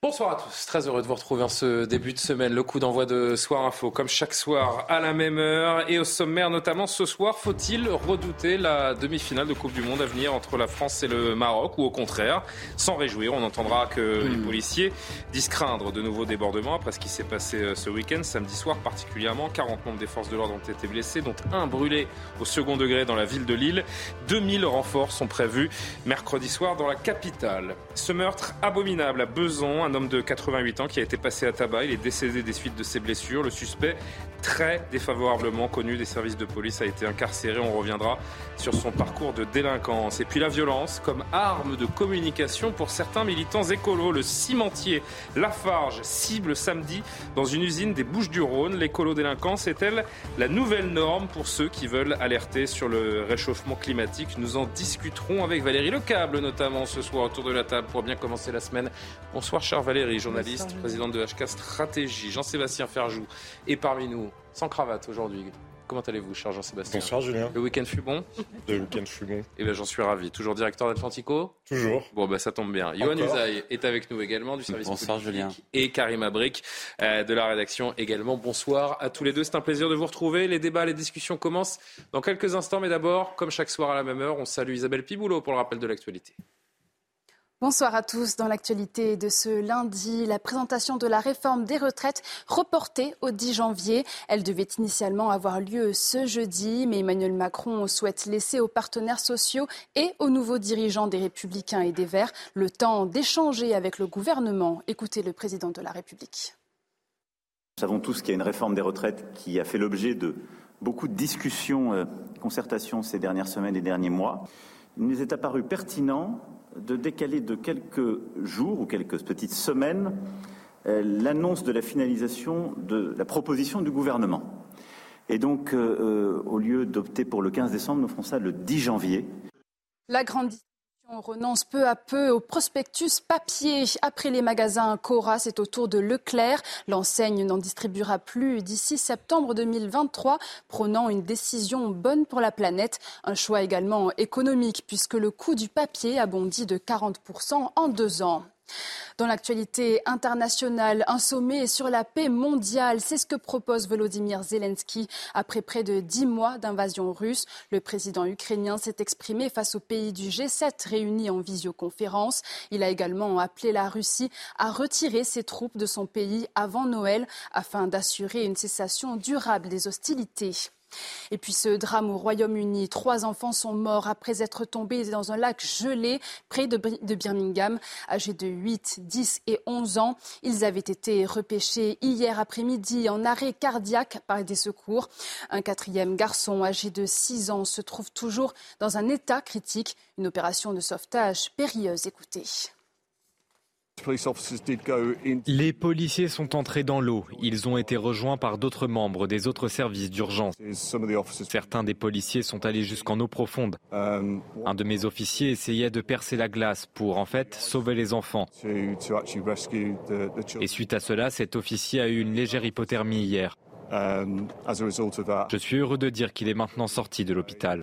Bonsoir à tous, très heureux de vous retrouver en ce début de semaine. Le coup d'envoi de Soir Info, comme chaque soir, à la même heure. Et au sommaire, notamment ce soir, faut-il redouter la demi-finale de Coupe du Monde à venir entre la France et le Maroc? Ou au contraire, sans réjouir, on entendra que les policiers disent craindre de nouveaux débordements après ce qui s'est passé euh, ce week-end, samedi soir particulièrement. 40 membres des forces de l'ordre ont été blessés, dont un brûlé au second degré dans la ville de Lille. 2000 renforts sont prévus mercredi soir dans la capitale. Ce meurtre abominable à Besançon, un homme de 88 ans qui a été passé à tabac. Il est décédé des suites de ses blessures. Le suspect, très défavorablement connu des services de police, a été incarcéré. On reviendra sur son parcours de délinquance. Et puis la violence comme arme de communication pour certains militants écolos. Le cimentier Lafarge cible samedi dans une usine des Bouches-du-Rhône. L'écolo-délinquance est-elle la nouvelle norme pour ceux qui veulent alerter sur le réchauffement climatique? Nous en discuterons avec Valérie Lecable, notamment ce soir autour de la table pour bien commencer la semaine. Bonsoir, cher Valérie, journaliste, présidente de HK Stratégie. Jean-Sébastien Ferjou est parmi nous, sans cravate aujourd'hui. Comment allez-vous, cher Jean-Sébastien Bonsoir Julien. Le week-end fut bon? Le week-end fut bon. Eh bien, j'en suis ravi. Toujours directeur d'Atlantico? Toujours. Bon, bah, ça tombe bien. Johan Usaï est avec nous également du service Bonsoir, politique. Julien. Et Karim Abric euh, de la rédaction également. Bonsoir à tous les deux. C'est un plaisir de vous retrouver. Les débats, les discussions commencent dans quelques instants. Mais d'abord, comme chaque soir à la même heure, on salue Isabelle Piboulot pour le rappel de l'actualité. Bonsoir à tous. Dans l'actualité de ce lundi, la présentation de la réforme des retraites reportée au 10 janvier. Elle devait initialement avoir lieu ce jeudi, mais Emmanuel Macron souhaite laisser aux partenaires sociaux et aux nouveaux dirigeants des Républicains et des Verts le temps d'échanger avec le gouvernement. Écoutez le président de la République. Nous savons tous qu'il y a une réforme des retraites qui a fait l'objet de beaucoup de discussions, euh, concertations ces dernières semaines et derniers mois. Il nous est apparu pertinent de décaler de quelques jours ou quelques petites semaines euh, l'annonce de la finalisation de la proposition du gouvernement. Et donc, euh, au lieu d'opter pour le 15 décembre, nous ferons ça le 10 janvier. On renonce peu à peu au prospectus papier. Après les magasins Cora, c'est au tour de Leclerc. L'enseigne n'en distribuera plus d'ici septembre 2023, prônant une décision bonne pour la planète. Un choix également économique, puisque le coût du papier a bondi de 40% en deux ans. Dans l'actualité internationale, un sommet sur la paix mondiale, c'est ce que propose Volodymyr Zelensky après près de dix mois d'invasion russe. Le président ukrainien s'est exprimé face aux pays du G7 réunis en visioconférence. Il a également appelé la Russie à retirer ses troupes de son pays avant Noël afin d'assurer une cessation durable des hostilités. Et puis ce drame au Royaume-Uni, trois enfants sont morts après être tombés dans un lac gelé près de, Birmingham, âgés de 8, 10 et 11 ans. Ils avaient été repêchés hier après-midi en arrêt cardiaque par des secours. Un quatrième garçon âgé de 6 ans se trouve toujours dans un état critique. Une opération de sauvetage périlleuse. Écoutez. Les policiers sont entrés dans l'eau. Ils ont été rejoints par d'autres membres des autres services d'urgence. Certains des policiers sont allés jusqu'en eau profonde. Un de mes officiers essayait de percer la glace pour, en fait, sauver les enfants. Et suite à cela, cet officier a eu une légère hypothermie hier. Je suis heureux de dire qu'il est maintenant sorti de l'hôpital.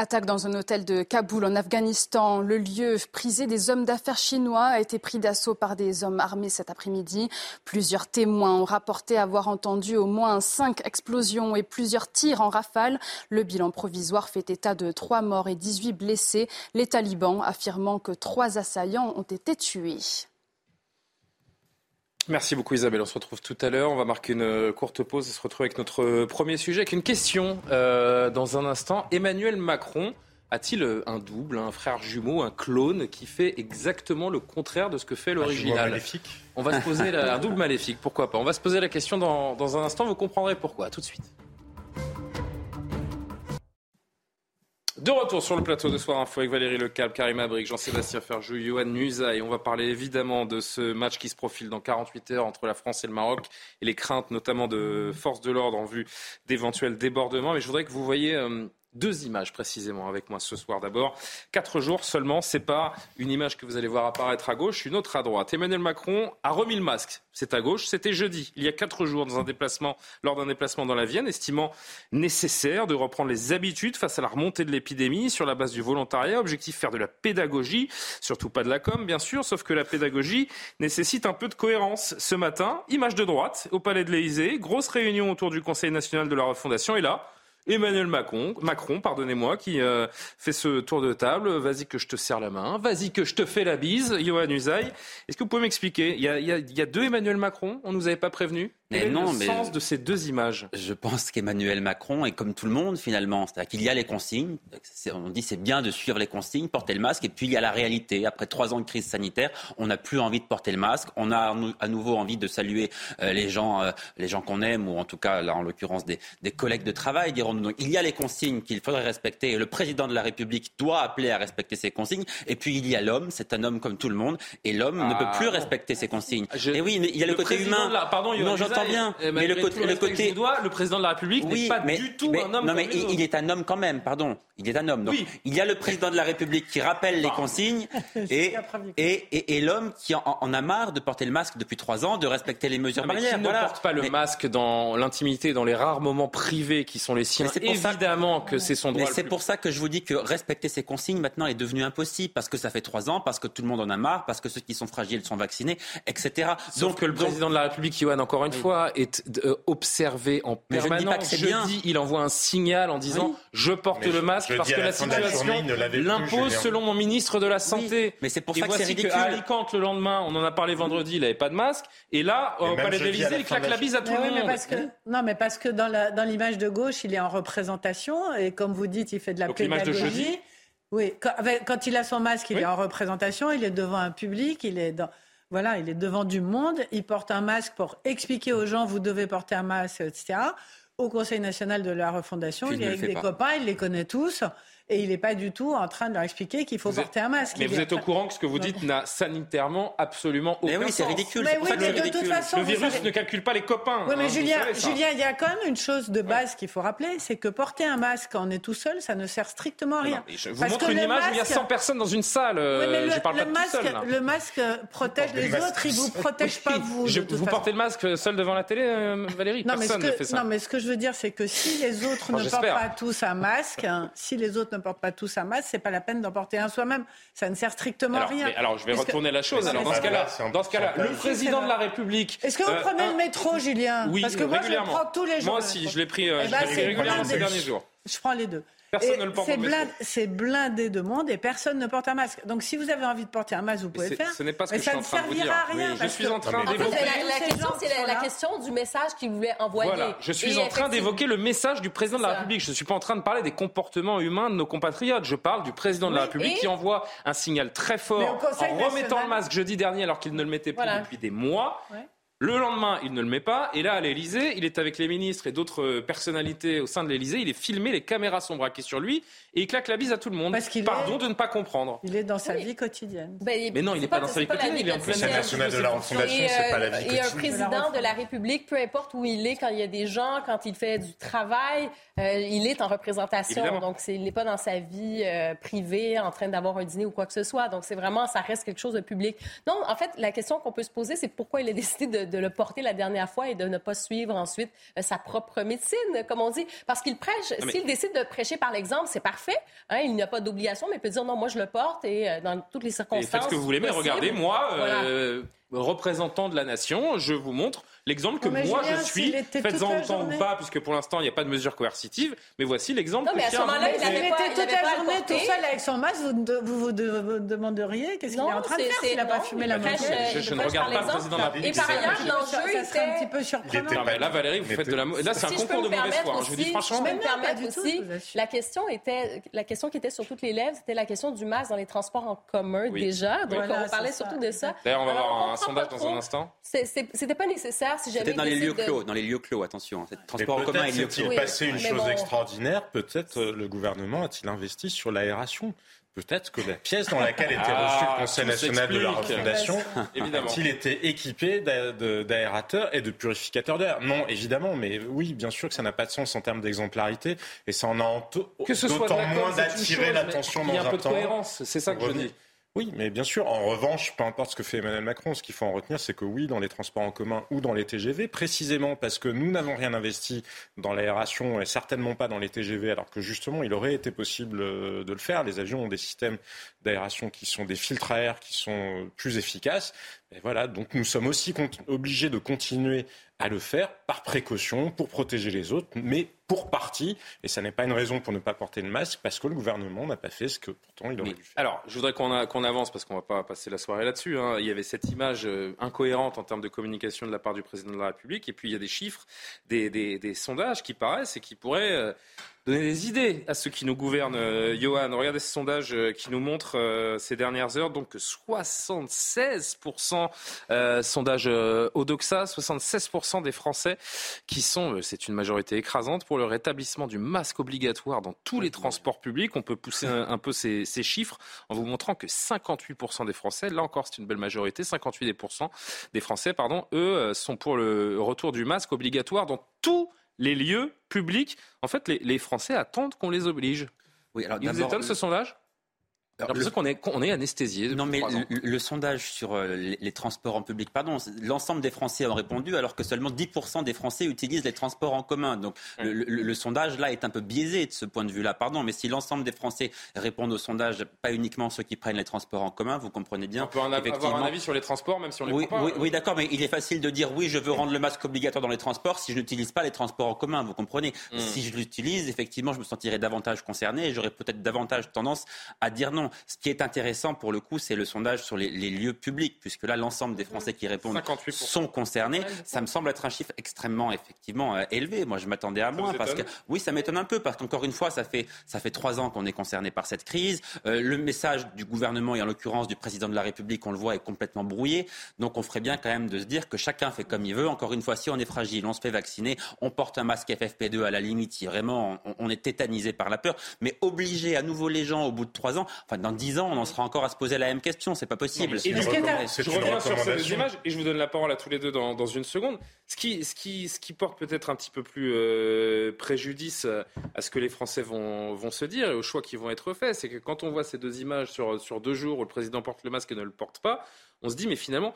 Attaque dans un hôtel de Kaboul en Afghanistan. Le lieu prisé des hommes d'affaires chinois a été pris d'assaut par des hommes armés cet après-midi. Plusieurs témoins ont rapporté avoir entendu au moins cinq explosions et plusieurs tirs en rafale. Le bilan provisoire fait état de trois morts et 18 blessés. Les talibans affirmant que trois assaillants ont été tués. Merci beaucoup Isabelle. On se retrouve tout à l'heure. On va marquer une courte pause et se retrouver avec notre premier sujet avec une question euh, dans un instant. Emmanuel Macron a-t-il un double, un frère jumeau, un clone qui fait exactement le contraire de ce que fait l'original maléfique. On va se poser la, un double maléfique. Pourquoi pas On va se poser la question dans, dans un instant. Vous comprendrez pourquoi. Tout de suite. De retour sur le plateau de Soir Info avec Valérie Lecalp, Karim Abrik, Jean-Sébastien Ferjou, Johan Nusa. Et on va parler évidemment de ce match qui se profile dans 48 heures entre la France et le Maroc et les craintes notamment de forces de l'ordre en vue d'éventuels débordements. Mais je voudrais que vous voyez euh, deux images précisément avec moi ce soir. D'abord, quatre jours seulement pas une image que vous allez voir apparaître à gauche, une autre à droite. Emmanuel Macron a remis le masque. C'est à gauche. C'était jeudi, il y a quatre jours, dans un déplacement, lors d'un déplacement dans la Vienne, estimant nécessaire de reprendre les habitudes face à la remontée de l'épidémie sur la base du volontariat. Objectif faire de la pédagogie, surtout pas de la com, bien sûr, sauf que la pédagogie nécessite un peu de cohérence. Ce matin, image de droite au Palais de l'Élysée, grosse réunion autour du Conseil national de la refondation. Et là, Emmanuel Macron, Macron pardonnez-moi, qui euh, fait ce tour de table. Vas-y que je te serre la main, vas-y que je te fais la bise, Johan Usaï. Est-ce que vous pouvez m'expliquer? Il, il, y a deux Emmanuel Macron, on nous avait pas prévenu mais Quel non, le sens de ces deux images? Je pense qu'Emmanuel Macron est comme tout le monde finalement, c'est-à-dire qu'il y a les consignes. On dit c'est bien de suivre les consignes, porter le masque, et puis il y a la réalité. Après trois ans de crise sanitaire, on n'a plus envie de porter le masque. On a à nouveau envie de saluer euh, les gens, euh, les gens qu'on aime, ou en tout cas là en l'occurrence des, des collègues de travail, dirons-nous. Donc il y a les consignes qu'il faudrait respecter, et le président de la République doit appeler à respecter ces consignes. Et puis il y a l'homme, c'est un homme comme tout le monde, et l'homme ne peut plus ah. respecter ces consignes. Et oui, mais il y a le, côté humain. Pardon, non, j'entends bien. Mais le côté, le côté... le président de la République n'est pas du tout un homme. Non, mais il, est un homme quand même. Pardon, il est un homme. Donc, il y a le président de la République qui rappelle les consignes et, et, et, l'homme qui en, a marre de porter le masque depuis trois ans, de respecter les mesures barrières. Qui ne porte pas le masque dans l'intimité, dans les rares moments privés qui sont les siens. Évidemment que c'est son droit. Mais c'est pour ça que je vous dis que respecter ces consignes maintenant est devenu impossible parce que ça fait trois ans, parce que tout le monde en a marre, parce que ceux qui sont fragiles sont vaccinés, etc. Sauf que le président de la République, Johan, encore une fois, est euh, observé en permanence. Jeudi, il envoie un signal en disant je porte le masque parce que la, situation l'impose selon mon ministre de la Santé. mais c'est pour ça que c'est ridicule. Alicante, le lendemain, on en a parlé vendredi, il n'avait pas de masque. Et là, au Palais d'Élysée, il claque la bise à tout le monde. Parce que, non, mais parce que dans l'image de gauche, il est en représentation. Et comme vous dites, il fait de la pédagogie. Oui, quand, quand, il a son masque, il est en représentation, il est devant un public, il est dans, voilà, il est devant du monde, il porte un masque pour expliquer aux gens vous devez porter un masque, etc. Au Conseil national de la refondation, il est avec des copains, il les connaît tous et il n'est pas du tout en train de leur expliquer qu'il faut porter un masque. Mais vous êtes au courant que ce que vous dites n'a sanitairement absolument aucun mais oui, c'est ridicule. Mais oui, mais de toute façon, le virus ne calcule pas les copains. Oui, mais hein, Julien, Julien, il y a quand même une chose de base qu'il faut rappeler, c'est que porter un masque quand on est tout seul, ça ne sert strictement à rien. je vous montre une image où il y a 100 personnes dans une salle. Oui, mais le, je parle pas masque, tout seul, le masque protège les autres, il vous protège pas vous. vous portez le masque seul devant la télé, euh, Valérie Personne ne fait ça. Non, mais ce que je veux dire, c'est que si les autres ne portent pas tous un masque, si les autres ne portent pas tous un masque c'est pas la peine d'en porter un soi-même. Ça ne sert strictement à rien. alors, je vais retourner la chose. Alors, dans ce cas-là, dans ce cas-là, le président de la République. Est-ce que vous euh, prenez le métro, Julien? Oui, Parce que moi, je le prends tous les jours. Moi aussi, je l'ai pris, euh, eh ben, régulièrement ces derniers jours. Je prends les deux. Personne ne le porte C'est blindé de monde et personne ne porte un masque. Donc si vous avez envie de porter un masque, vous pouvez faire. Ce n'est pas ce que je suis en train de vous dire. À rien je suis en train d'évoquer. La, question, c'est la, question du message qu'il voulait envoyer. Voilà, je suis en train d'évoquer le message du président de la République. Je ne suis pas en train de parler des comportements humains de nos compatriotes. Je parle du président de la République qui envoie un signal très fort en remettant le masque jeudi dernier alors qu'il ne le mettait plus depuis des mois. Le lendemain, il ne le met pas. Et là, à l'Elysée, il est avec les ministres et d'autres euh, personnalités au sein de l'Elysée. Il est filmé, les caméras sont braquées sur lui et il claque la bise à tout le monde. Pardon de ne pas comprendre. Il est dans sa vie quotidienne. Ben, mais non, il n'est pas, dans sa vie quotidienne. Il est en pleine nationale de la refondation, c'est pas la vie quotidienne. Et un président de la République, peu importe où il est, quand il y a des gens, quand il fait du travail, euh, il est en représentation. Donc, il n'est pas dans sa vie euh, privée, en train d'avoir un dîner ou quoi que ce soit. Donc, c'est vraiment, ça reste quelque chose de public. Non, en fait, la question qu'on peut se poser, c'est pourquoi il a décidé de de le porter la dernière fois et de ne pas suivre ensuite euh, sa propre médecine, comme on dit. Parce qu'il prêche, s'il décide de prêcher par l'exemple, c'est parfait. Hein, il n'y a pas d'obligation, mais il peut dire non, moi je le porte et euh, dans toutes les circonstances. faites ce que vous voulez, mais regardez, moi, euh, représentant de la nation, je vous montre l'exemple que moi je suis. Faites-en autant ou pas, puisque pour l'instant il n'y a pas de mesure coercitive. Mais voici l'exemple que à ce moment-là, il, était toute la journée tout seul avec son masque. Vous vous, demanderiez qu'est-ce qu'il est en train de faire s'il n'a pas fumé la moquette je, ne regarde pas le président de la République. Et par ailleurs, l'enjeu était un petit peu surprenant. là, Valérie, vous faites de la. Là, c'est un concours de mauvaise foi. Je vous dis franchement. Je me permettre aussi. La question était, la question qui était sur toutes les lèvres, c'était la question du masque dans les transports en commun déjà. Donc on parlait surtout de ça. D'ailleurs, on va avoir un sondage dans un instant. C'était pas nécessaire si jamais. C'était dans les lieux clos, dans les lieux clos, attention. Hein. Transport en commun et lieux clos. passé une chose extraordinaire. Peut-être euh, le gouvernement a-t-il investi sur l'aération? Peut-être que la pièce dans laquelle était ah, reçu le Conseil national de la refondation a-t-il été équipé d'aérateurs et de purificateurs d'air? Non, évidemment, mais oui, bien sûr que ça n'a pas de sens en termes d'exemplarité et ça en a d'autant moins d'attirer l'attention dans un, Il y a un peu de cohérence, c'est ça que je dis. Oui, mais bien sûr, en revanche, peu importe ce que fait Emmanuel Macron, ce qu'il faut en retenir, c'est que oui, dans les transports en commun ou dans les TGV, précisément parce que nous n'avons rien investi dans l'aération et certainement pas dans les TGV, alors que justement, il aurait été possible euh, de le faire. Les avions ont des systèmes d'aération qui sont des filtres à air qui sont plus efficaces. Et voilà, donc nous sommes aussi obligés de continuer à le faire par précaution pour protéger les autres, mais pour partie, et ça n'est pas une raison pour ne pas porter le masque, parce que le gouvernement n'a pas fait ce que pourtant il aurait dû faire. Alors, je voudrais qu'on avance, parce qu'on ne va pas passer la soirée là-dessus. Hein. Il y avait cette image euh, incohérente en termes de communication de la part du président de la République, et puis il y a des chiffres, des, sondages qui paraissent et qui pourraient euh, donner des idées à ceux qui nous gouvernent. Euh, Johan, regardez ce sondage euh, qui nous montre euh, ces dernières heures, donc 76% sondage Odoxa, 76% des Français qui sont, c'est une majorité écrasante, pour le rétablissement du masque obligatoire dans tous les transports publics. On peut pousser un, peu ces, chiffres en vous montrant que 58% des Français, là encore c'est une belle majorité, 58% des Français, pardon, eux sont pour le retour du masque obligatoire dans tous les lieux publics. En fait, les, Français attendent qu'on les oblige. Oui, alors, Il vous étonne ce sondage? J'ai l'impression qu'on est, on est anesthésié. Non, mais le, sondage sur euh, les, transports en public, pardon, l'ensemble des Français ont répondu, alors que seulement 10% des Français utilisent les transports en commun. Donc le, sondage là est un peu biaisé de ce point de vue-là, pardon. Mais si l'ensemble des Français répondent au sondage, pas uniquement ceux qui prennent les transports en commun, vous comprenez bien. On peut en avoir un avis sur les transports, même si on les oui, pas. Oui, oui d'accord, mais il est facile de dire oui, je veux rendre le masque obligatoire dans les transports si je n'utilise pas les transports en commun. Vous comprenez hmm. Si je l'utilise, effectivement, je me sentirais davantage concerné et j'aurais peut-être davantage tendance à dire non. Ce qui est intéressant pour le coup, c'est le sondage sur les, lieux publics, puisque là, l'ensemble des Français qui répondent sont concernés. Ça me semble être un chiffre extrêmement, effectivement, euh, élevé. Moi, je m'attendais à moins. Parce que, oui, ça m'étonne un peu, parce qu'encore une fois, ça fait, ça fait trois ans qu'on est concerné par cette crise. Euh, le message du gouvernement, et en l'occurrence du président de la République, on le voit, est complètement brouillé. Donc, on ferait bien quand même de se dire que chacun fait comme il veut. Encore une fois, si on est fragile, on se fait vacciner, on porte un masque FFP2 à la limite, si vraiment on, on est tétanisé par la peur. Mais obliger à nouveau les gens au bout de trois ans, enfin, dans dix ans, on en sera encore à se poser la même question. C'est pas possible. je reviens sur ces images et je vous donne la parole à tous les deux dans, une seconde. Ce qui, ce qui, ce qui porte peut-être un petit peu plus euh, préjudice à ce que les Français vont, vont se dire et aux choix qui vont être faits, c'est que quand on voit ces deux images sur, sur deux jours où le président porte le masque et ne le porte pas, on se dit mais finalement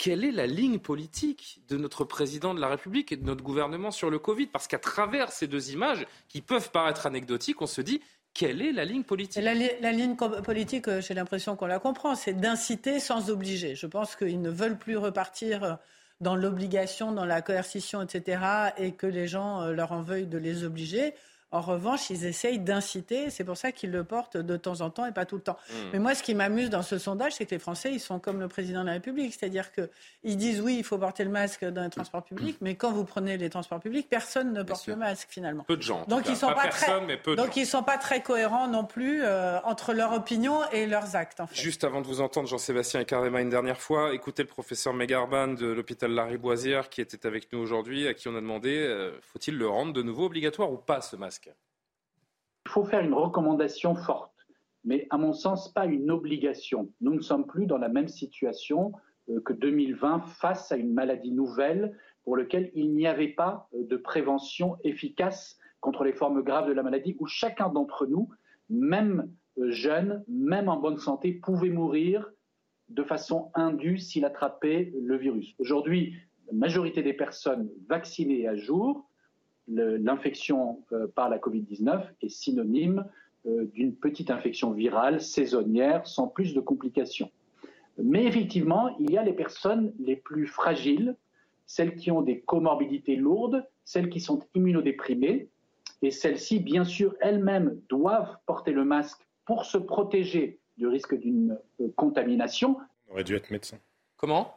quelle est la ligne politique de notre président de la République et de notre gouvernement sur le Covid? Parce qu'à travers ces deux images, qui peuvent paraître anecdotiques, on se dit quelle est la ligne politique la, ligne politique, euh, j'ai l'impression qu'on la comprend, c'est d'inciter sans obliger. Je pense qu'ils ne veulent plus repartir euh, dans l'obligation, dans la coercition, etc., et que les gens euh, leur en veuillent de les obliger. En revanche, ils essayent d'inciter. C'est pour ça qu'ils le portent de temps en temps et pas tout le temps. Hmm. Mais moi, ce qui m'amuse dans ce sondage, c'est que les Français, ils sont comme le président de la République. C'est-à-dire qu'ils disent oui, il faut porter le masque dans les transports publics, mais quand vous prenez les transports publics, personne ne porte le masque finalement. Peu de gens. Donc ils sont pas, très, donc ils sont pas très cohérents non plus euh, entre leur opinion et leurs actes. Juste avant de vous entendre, Jean-Sébastien Carréma, une dernière fois, écoutez le professeur Megarban de l'hôpital Lariboisière qui était avec nous aujourd'hui, à qui on a demandé euh, faut-il le rendre de nouveau obligatoire ou pas ce masque? Il faut faire une recommandation forte, mais à mon sens, pas une obligation. Nous ne sommes plus dans la même situation euh, que 2020 face à une maladie nouvelle pour laquelle il n'y avait pas euh, de prévention efficace contre les formes graves de la maladie, où chacun d'entre nous, même euh, jeune, même en bonne santé, pouvait mourir de façon indue s'il attrapait le virus. Aujourd'hui, la majorité des personnes vaccinées à jour l'infection euh, par la Covid-19 est synonyme euh, d'une petite infection virale saisonnière sans plus de complications. Mais effectivement, il y a les personnes les plus fragiles, celles qui ont des comorbidités lourdes, celles qui sont immunodéprimées, et celles-ci, bien sûr, elles-mêmes doivent porter le masque pour se protéger du risque d'une euh, contamination. On aurait dû être médecin. Comment?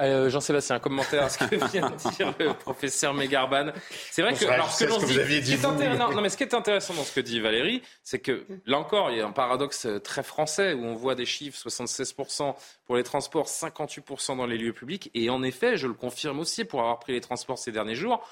Euh, Jean-Sébastien, un commentaire à ce que vient de dire le professeur Megarban. C'est vrai que, alors, ce que, l'on dit, aviez dit ce non, mais ce qui est intéressant dans ce que dit Valérie, c'est que là encore, il y a un paradoxe très français où on voit des chiffres 76% pour les transports, 58% dans les lieux publics. Et en effet, je le confirme aussi pour avoir pris les transports ces derniers jours,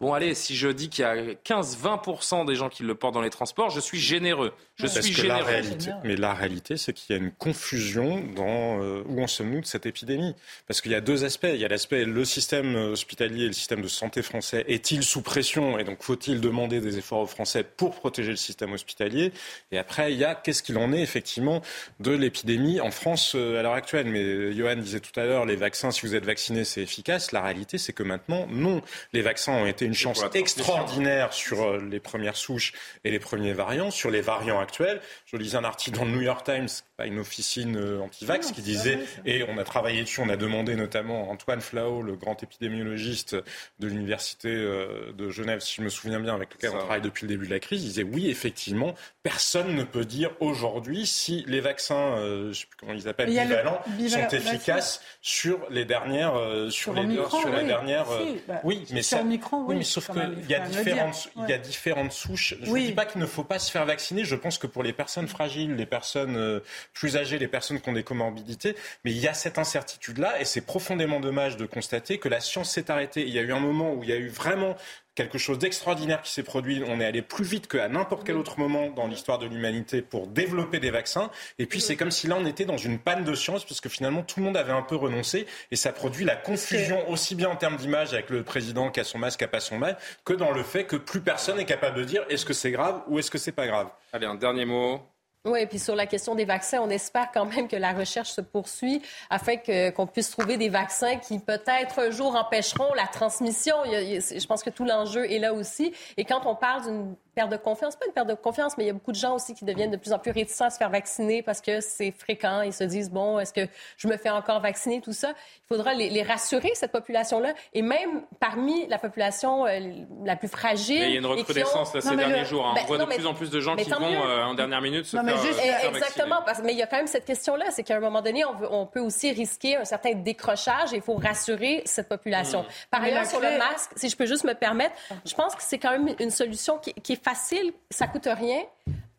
Bon, allez, si je dis qu'il y a 15-20% des gens qui le portent dans les transports, je suis généreux. Je suis généreux. La réalité, mais la réalité, c'est qu'il y a une confusion dans euh, où en sommes-nous de cette épidémie? Parce qu'il y a deux aspects. Il y a l'aspect le système hospitalier et le système de santé français est-il sous pression? Et donc faut-il demander des efforts aux Français pour protéger le système hospitalier? Et après, il y a qu'est-ce qu'il en est effectivement de l'épidémie en France euh, à l'heure actuelle? Mais Johan disait tout à l'heure, les vaccins, si vous êtes vacciné, c'est efficace. La réalité, c'est que maintenant, non. Les vaccins ont été une chance extraordinaire sur euh, les premières souches et les premiers variants. Sur les variants actuels, je lisais un article dans le New York Times, une officine euh, anti-vax, qui disait, et on a travaillé dessus, on a demandé notamment Antoine Flao, le grand épidémiologiste de l'université euh, de Genève, si je me souviens bien, avec lequel on travaille depuis le début de la crise, il disait oui, effectivement, personne ne peut dire aujourd'hui si les vaccins, je sais plus comment ils appellent, bivalents, sont efficaces sur les dernières, sur, les, sur les dernières. Bah, oui, mais ça, oui, mais sauf qu'il y, a différentes, il y a différentes souches. Je ne dis pas qu'il ne faut pas se faire vacciner. Je pense que pour les personnes fragiles, les personnes euh, plus âgées, les personnes qui ont des comorbidités, mais il y a cette incertitude-là et c'est profondément dommage de constater que la science s'est arrêtée. Il y a eu un moment où il y a eu vraiment quelque chose d'extraordinaire qui s'est produit. On est allé plus vite qu'à n'importe quel autre moment dans l'histoire de l'humanité pour développer des vaccins. Et puis c'est comme si là on était dans une panne de science parce que finalement tout le monde avait un peu renoncé et ça produit la confusion aussi bien en termes d'image avec le président qui a son masque, qui a pas son masque, que dans le fait que plus personne n'est capable de dire est-ce que c'est grave ou est-ce que c'est pas grave. Allez, un dernier mot. Oui, et puis sur la question des vaccins, on espère quand même que la recherche se poursuit afin qu'on puisse trouver des vaccins qui peut-être un jour empêcheront la transmission. je pense que tout l'enjeu est là aussi. Et quand on parle d'une perte de confiance, pas une perte de confiance, mais il y a beaucoup de gens aussi qui deviennent de plus en plus réticents à se faire vacciner parce que c'est fréquent. Ils se disent, bon, est-ce que je me fais encore vacciner, tout ça? Il faudra les, rassurer, cette population-là. Et même parmi la population euh, la plus fragile. il y a une recrudescence ces derniers jours. Hein. on ben, voit de plus en plus de gens qui vont euh, en dernière minute se, faire, euh, Exactement. Parce, mais il y a quand même cette question-là. C'est qu'à un moment donné, on, veut, on, peut aussi risquer un certain décrochage et il faut rassurer cette population. Hmm. Par ailleurs, sur le masque, si je peux juste me permettre, je pense que c'est quand même une solution qui, qui est facile, ça coûte rien.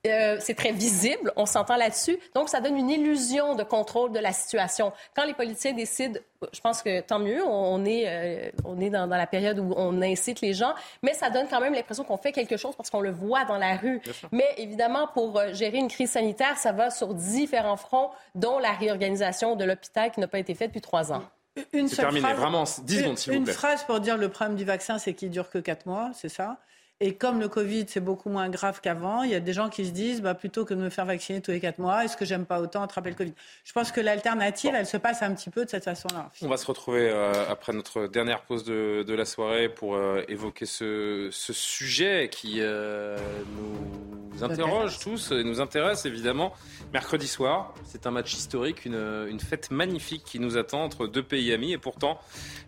Euh, c'est très visible, on s'entend là-dessus. Donc, ça donne une illusion de contrôle de la situation. Quand les politiciens décident, je pense que tant mieux, on est, euh, on est dans, la période où on incite les gens, mais ça donne quand même l'impression qu'on fait quelque chose parce qu'on le voit dans la rue. Mais évidemment, pour euh, gérer une crise sanitaire, ça va sur différents fronts, dont la réorganisation de l'hôpital qui n'a pas été faite depuis trois ans. Une seule terminé, phrase, vraiment, 10 secondes, s'il vous plaît. Une phrase pour dire le problème du vaccin, c'est qu'il dure que quatre mois, c'est ça? Et comme le Covid, c'est beaucoup moins grave qu'avant, il y a des gens qui se disent, bah, plutôt que de me faire vacciner tous les quatre mois, est-ce que j'aime pas autant attraper le Covid? Je pense que l'alternative, elle se passe un petit peu de cette façon-là. On va se retrouver euh, après notre dernière pause de, de la soirée pour euh, évoquer ce, ce, sujet qui euh, nous interroge tous et nous intéresse évidemment. Mercredi soir, c'est un match historique, une, une, fête magnifique qui nous attend entre deux pays amis et pourtant,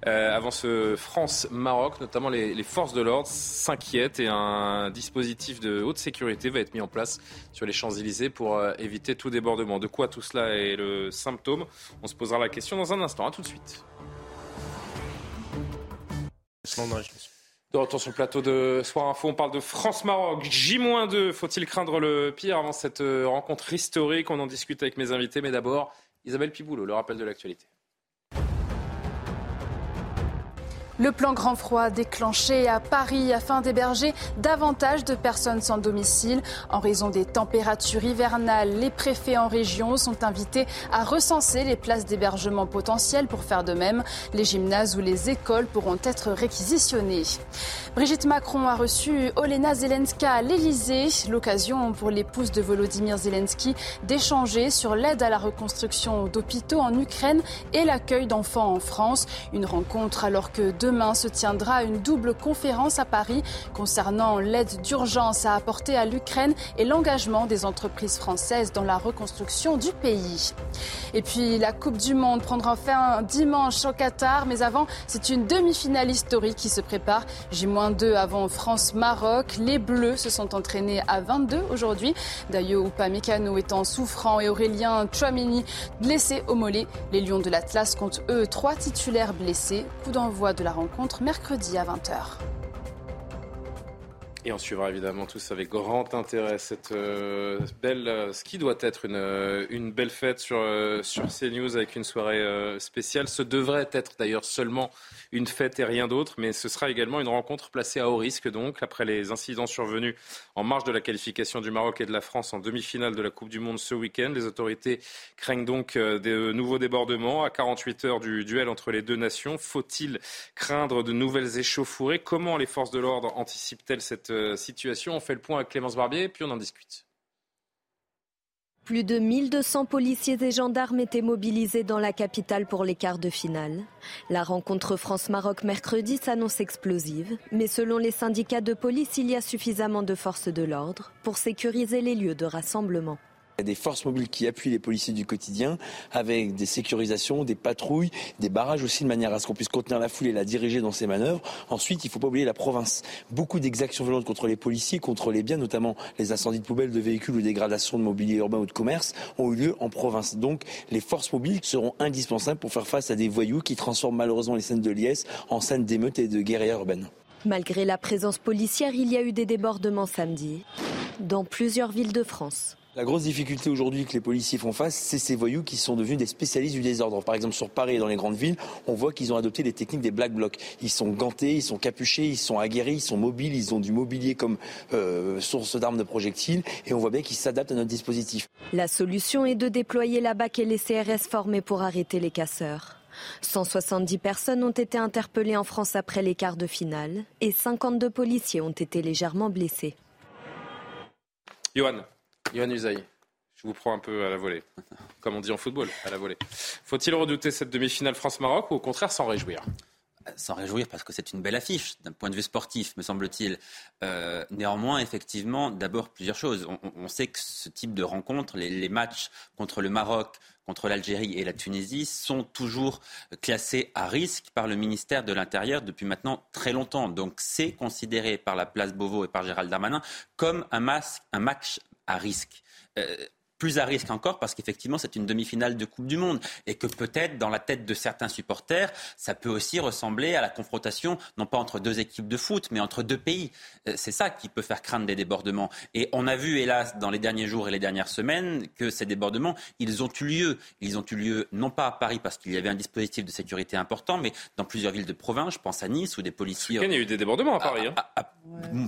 avant ce France-Maroc, notamment les, les forces de l'ordre s'inquiètent et un dispositif de haute sécurité va être mis en place sur les Champs-Élysées pour euh, éviter tout débordement. De quoi tout cela est le symptôme? On se posera la question dans un instant. À tout de suite. Retour sur le plateau de Soir Info, on parle de France-Maroc. J-2, faut-il craindre le pire avant cette euh, rencontre historique? On en discute avec mes invités, mais d'abord, Isabelle Piboulot, le rappel de l'actualité. Le plan grand froid déclenché à Paris afin d'héberger davantage de personnes sans domicile. En raison des températures hivernales, les préfets en région sont invités à recenser les places d'hébergement potentielles pour faire de même. Les gymnases ou les écoles pourront être réquisitionnées. Brigitte Macron a reçu Olena Zelenska à l'Elysée, l'occasion pour l'épouse de Volodymyr Zelensky d'échanger sur l'aide à la reconstruction d'hôpitaux en Ukraine et l'accueil d'enfants en France. Une rencontre alors que deux demain se tiendra une double conférence à Paris concernant l'aide d'urgence à apporter à l'Ukraine et l'engagement des entreprises françaises dans la reconstruction du pays. Et puis la Coupe du Monde prendra fin dimanche au Qatar, mais avant, c'est une demi-finale historique qui se prépare. J-2 avant France-Maroc. Les Bleus se sont entraînés à 22 aujourd'hui. Dayo Upamecano étant souffrant et Aurélien Chouamini blessé au mollet. Les Lions de l'Atlas comptent eux trois titulaires blessés. Coup d'envoi de la rencontre mercredi à 20h. Et on suivra évidemment tous avec grand intérêt cette euh, belle, euh, ce qui doit être une, euh, une belle fête sur, sur CNews avec une soirée spéciale. Ce devrait être d'ailleurs seulement une fête et rien d'autre, mais ce sera également une rencontre placée à haut risque donc après les incidents survenus en marge de la qualification du Maroc et de la France en demi-finale de la Coupe du Monde ce week-end. Les autorités craignent donc de nouveaux débordements à 48 heures du duel entre les deux nations. Faut-il craindre de nouvelles échauffourées? Comment les forces de l'ordre anticipent-elles cette euh, situation. On fait le point avec Clémence Barbier, puis on en discute. Plus de 1200 policiers et gendarmes étaient mobilisés dans la capitale pour les quarts de finale. La rencontre France-Maroc mercredi s'annonce explosive, mais selon les syndicats de police, il y a suffisamment de forces de l'ordre pour sécuriser les lieux de rassemblement. Il y a des forces mobiles qui appuient les policiers du quotidien avec des sécurisations, des patrouilles, des barrages aussi de manière à ce qu'on puisse contenir la foule et la diriger dans ses manœuvres. Ensuite, il ne faut pas oublier la province. Beaucoup d'exactions violentes contre les policiers, contre les biens, notamment les incendies de poubelles, de véhicules ou dégradations de mobilier urbain ou de commerce, ont eu lieu en province. Donc, les forces mobiles seront indispensables pour faire face à des voyous qui transforment malheureusement les scènes de liesse en scènes d'émeutes et de guerrières urbaines. Malgré la présence policière, il y a eu des débordements samedi dans plusieurs villes de France. La grosse difficulté aujourd'hui que les policiers font face, c'est ces voyous qui sont devenus des spécialistes du désordre. Par exemple, sur Paris et dans les grandes villes, on voit qu'ils ont adopté les techniques des black blocs. Ils sont gantés, ils sont capuchés, ils sont aguerris, ils sont mobiles, ils ont du mobilier comme euh, source d'armes de projectiles et on voit bien qu'ils s'adaptent à notre dispositif. La solution est de déployer la BAC et les CRS formés pour arrêter les casseurs. 170 personnes ont été interpellées en France après les quarts de finale et 52 policiers ont été légèrement blessés. Johan, Yohann Usaï, je vous prends un peu à la volée, comme on dit en football, à la volée. Faut-il redouter cette demi-finale France-Maroc ou au contraire s'en réjouir s'en réjouir parce que c'est une belle affiche d'un point de vue sportif, me semble-t-il. Euh, néanmoins, effectivement, d'abord plusieurs choses. On, sait que ce type de rencontre, les, matchs contre le Maroc, contre l'Algérie et la Tunisie sont toujours classés à risque par le ministère de l'Intérieur depuis maintenant très longtemps. Donc c'est considéré par la place Beauvau et par Gérald Darmanin comme un, masque, un match à risque. Euh, plus à risque encore parce qu'effectivement c'est une demi-finale de Coupe du Monde et que peut-être dans la tête de certains supporters ça peut aussi ressembler à la confrontation non pas entre deux équipes de foot mais entre deux pays. Euh, c'est ça qui peut faire craindre des débordements et on a vu hélas dans les derniers jours et les dernières semaines que ces débordements ils ont eu lieu. Ils ont eu lieu non pas à Paris parce qu'il y avait un dispositif de sécurité important mais dans plusieurs villes de province, je pense à Nice où des policiers... Il y a eu des débordements à Paris. Hein.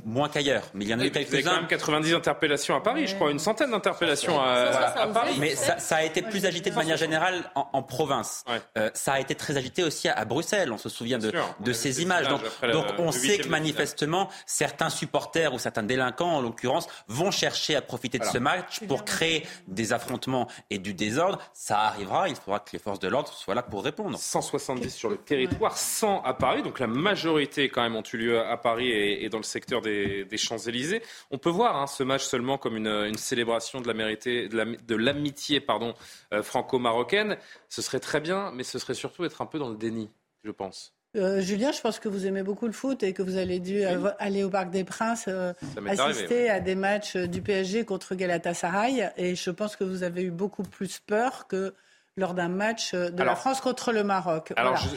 Moins qu'ailleurs mais il y en a eu quelques-uns. Il y a quand même 90 interpellations à Paris je crois, une centaine d'interpellations à euh, mais ça, a été plus agité de manière générale en, province. Euh, ça a été très agité aussi à, Bruxelles. On se souvient de, de ces images. Donc, donc on sait que manifestement, certains supporters ou certains délinquants, en l'occurrence, vont chercher à profiter de ce match pour créer des affrontements et du désordre. Ça arrivera. Il faudra que les forces de l'ordre soient là pour répondre. 170 sur le territoire, 100 à Paris. Donc la majorité quand même ont eu lieu à Paris et, dans le secteur des, Champs-Élysées. On peut voir hein, ce match seulement comme une, célébration de la, mérité, de la, de l'amitié pardon euh, franco-marocaine, ce serait très bien, mais ce serait surtout être un peu dans le déni, je pense. Euh, Julien, je pense que vous aimez beaucoup le foot et que vous allez dû aller au Parc des Princes euh, assister à des matchs du PSG contre Galatasaray. Et je pense que vous avez eu beaucoup plus peur que lors d'un match de la France contre le Maroc. Alors, je,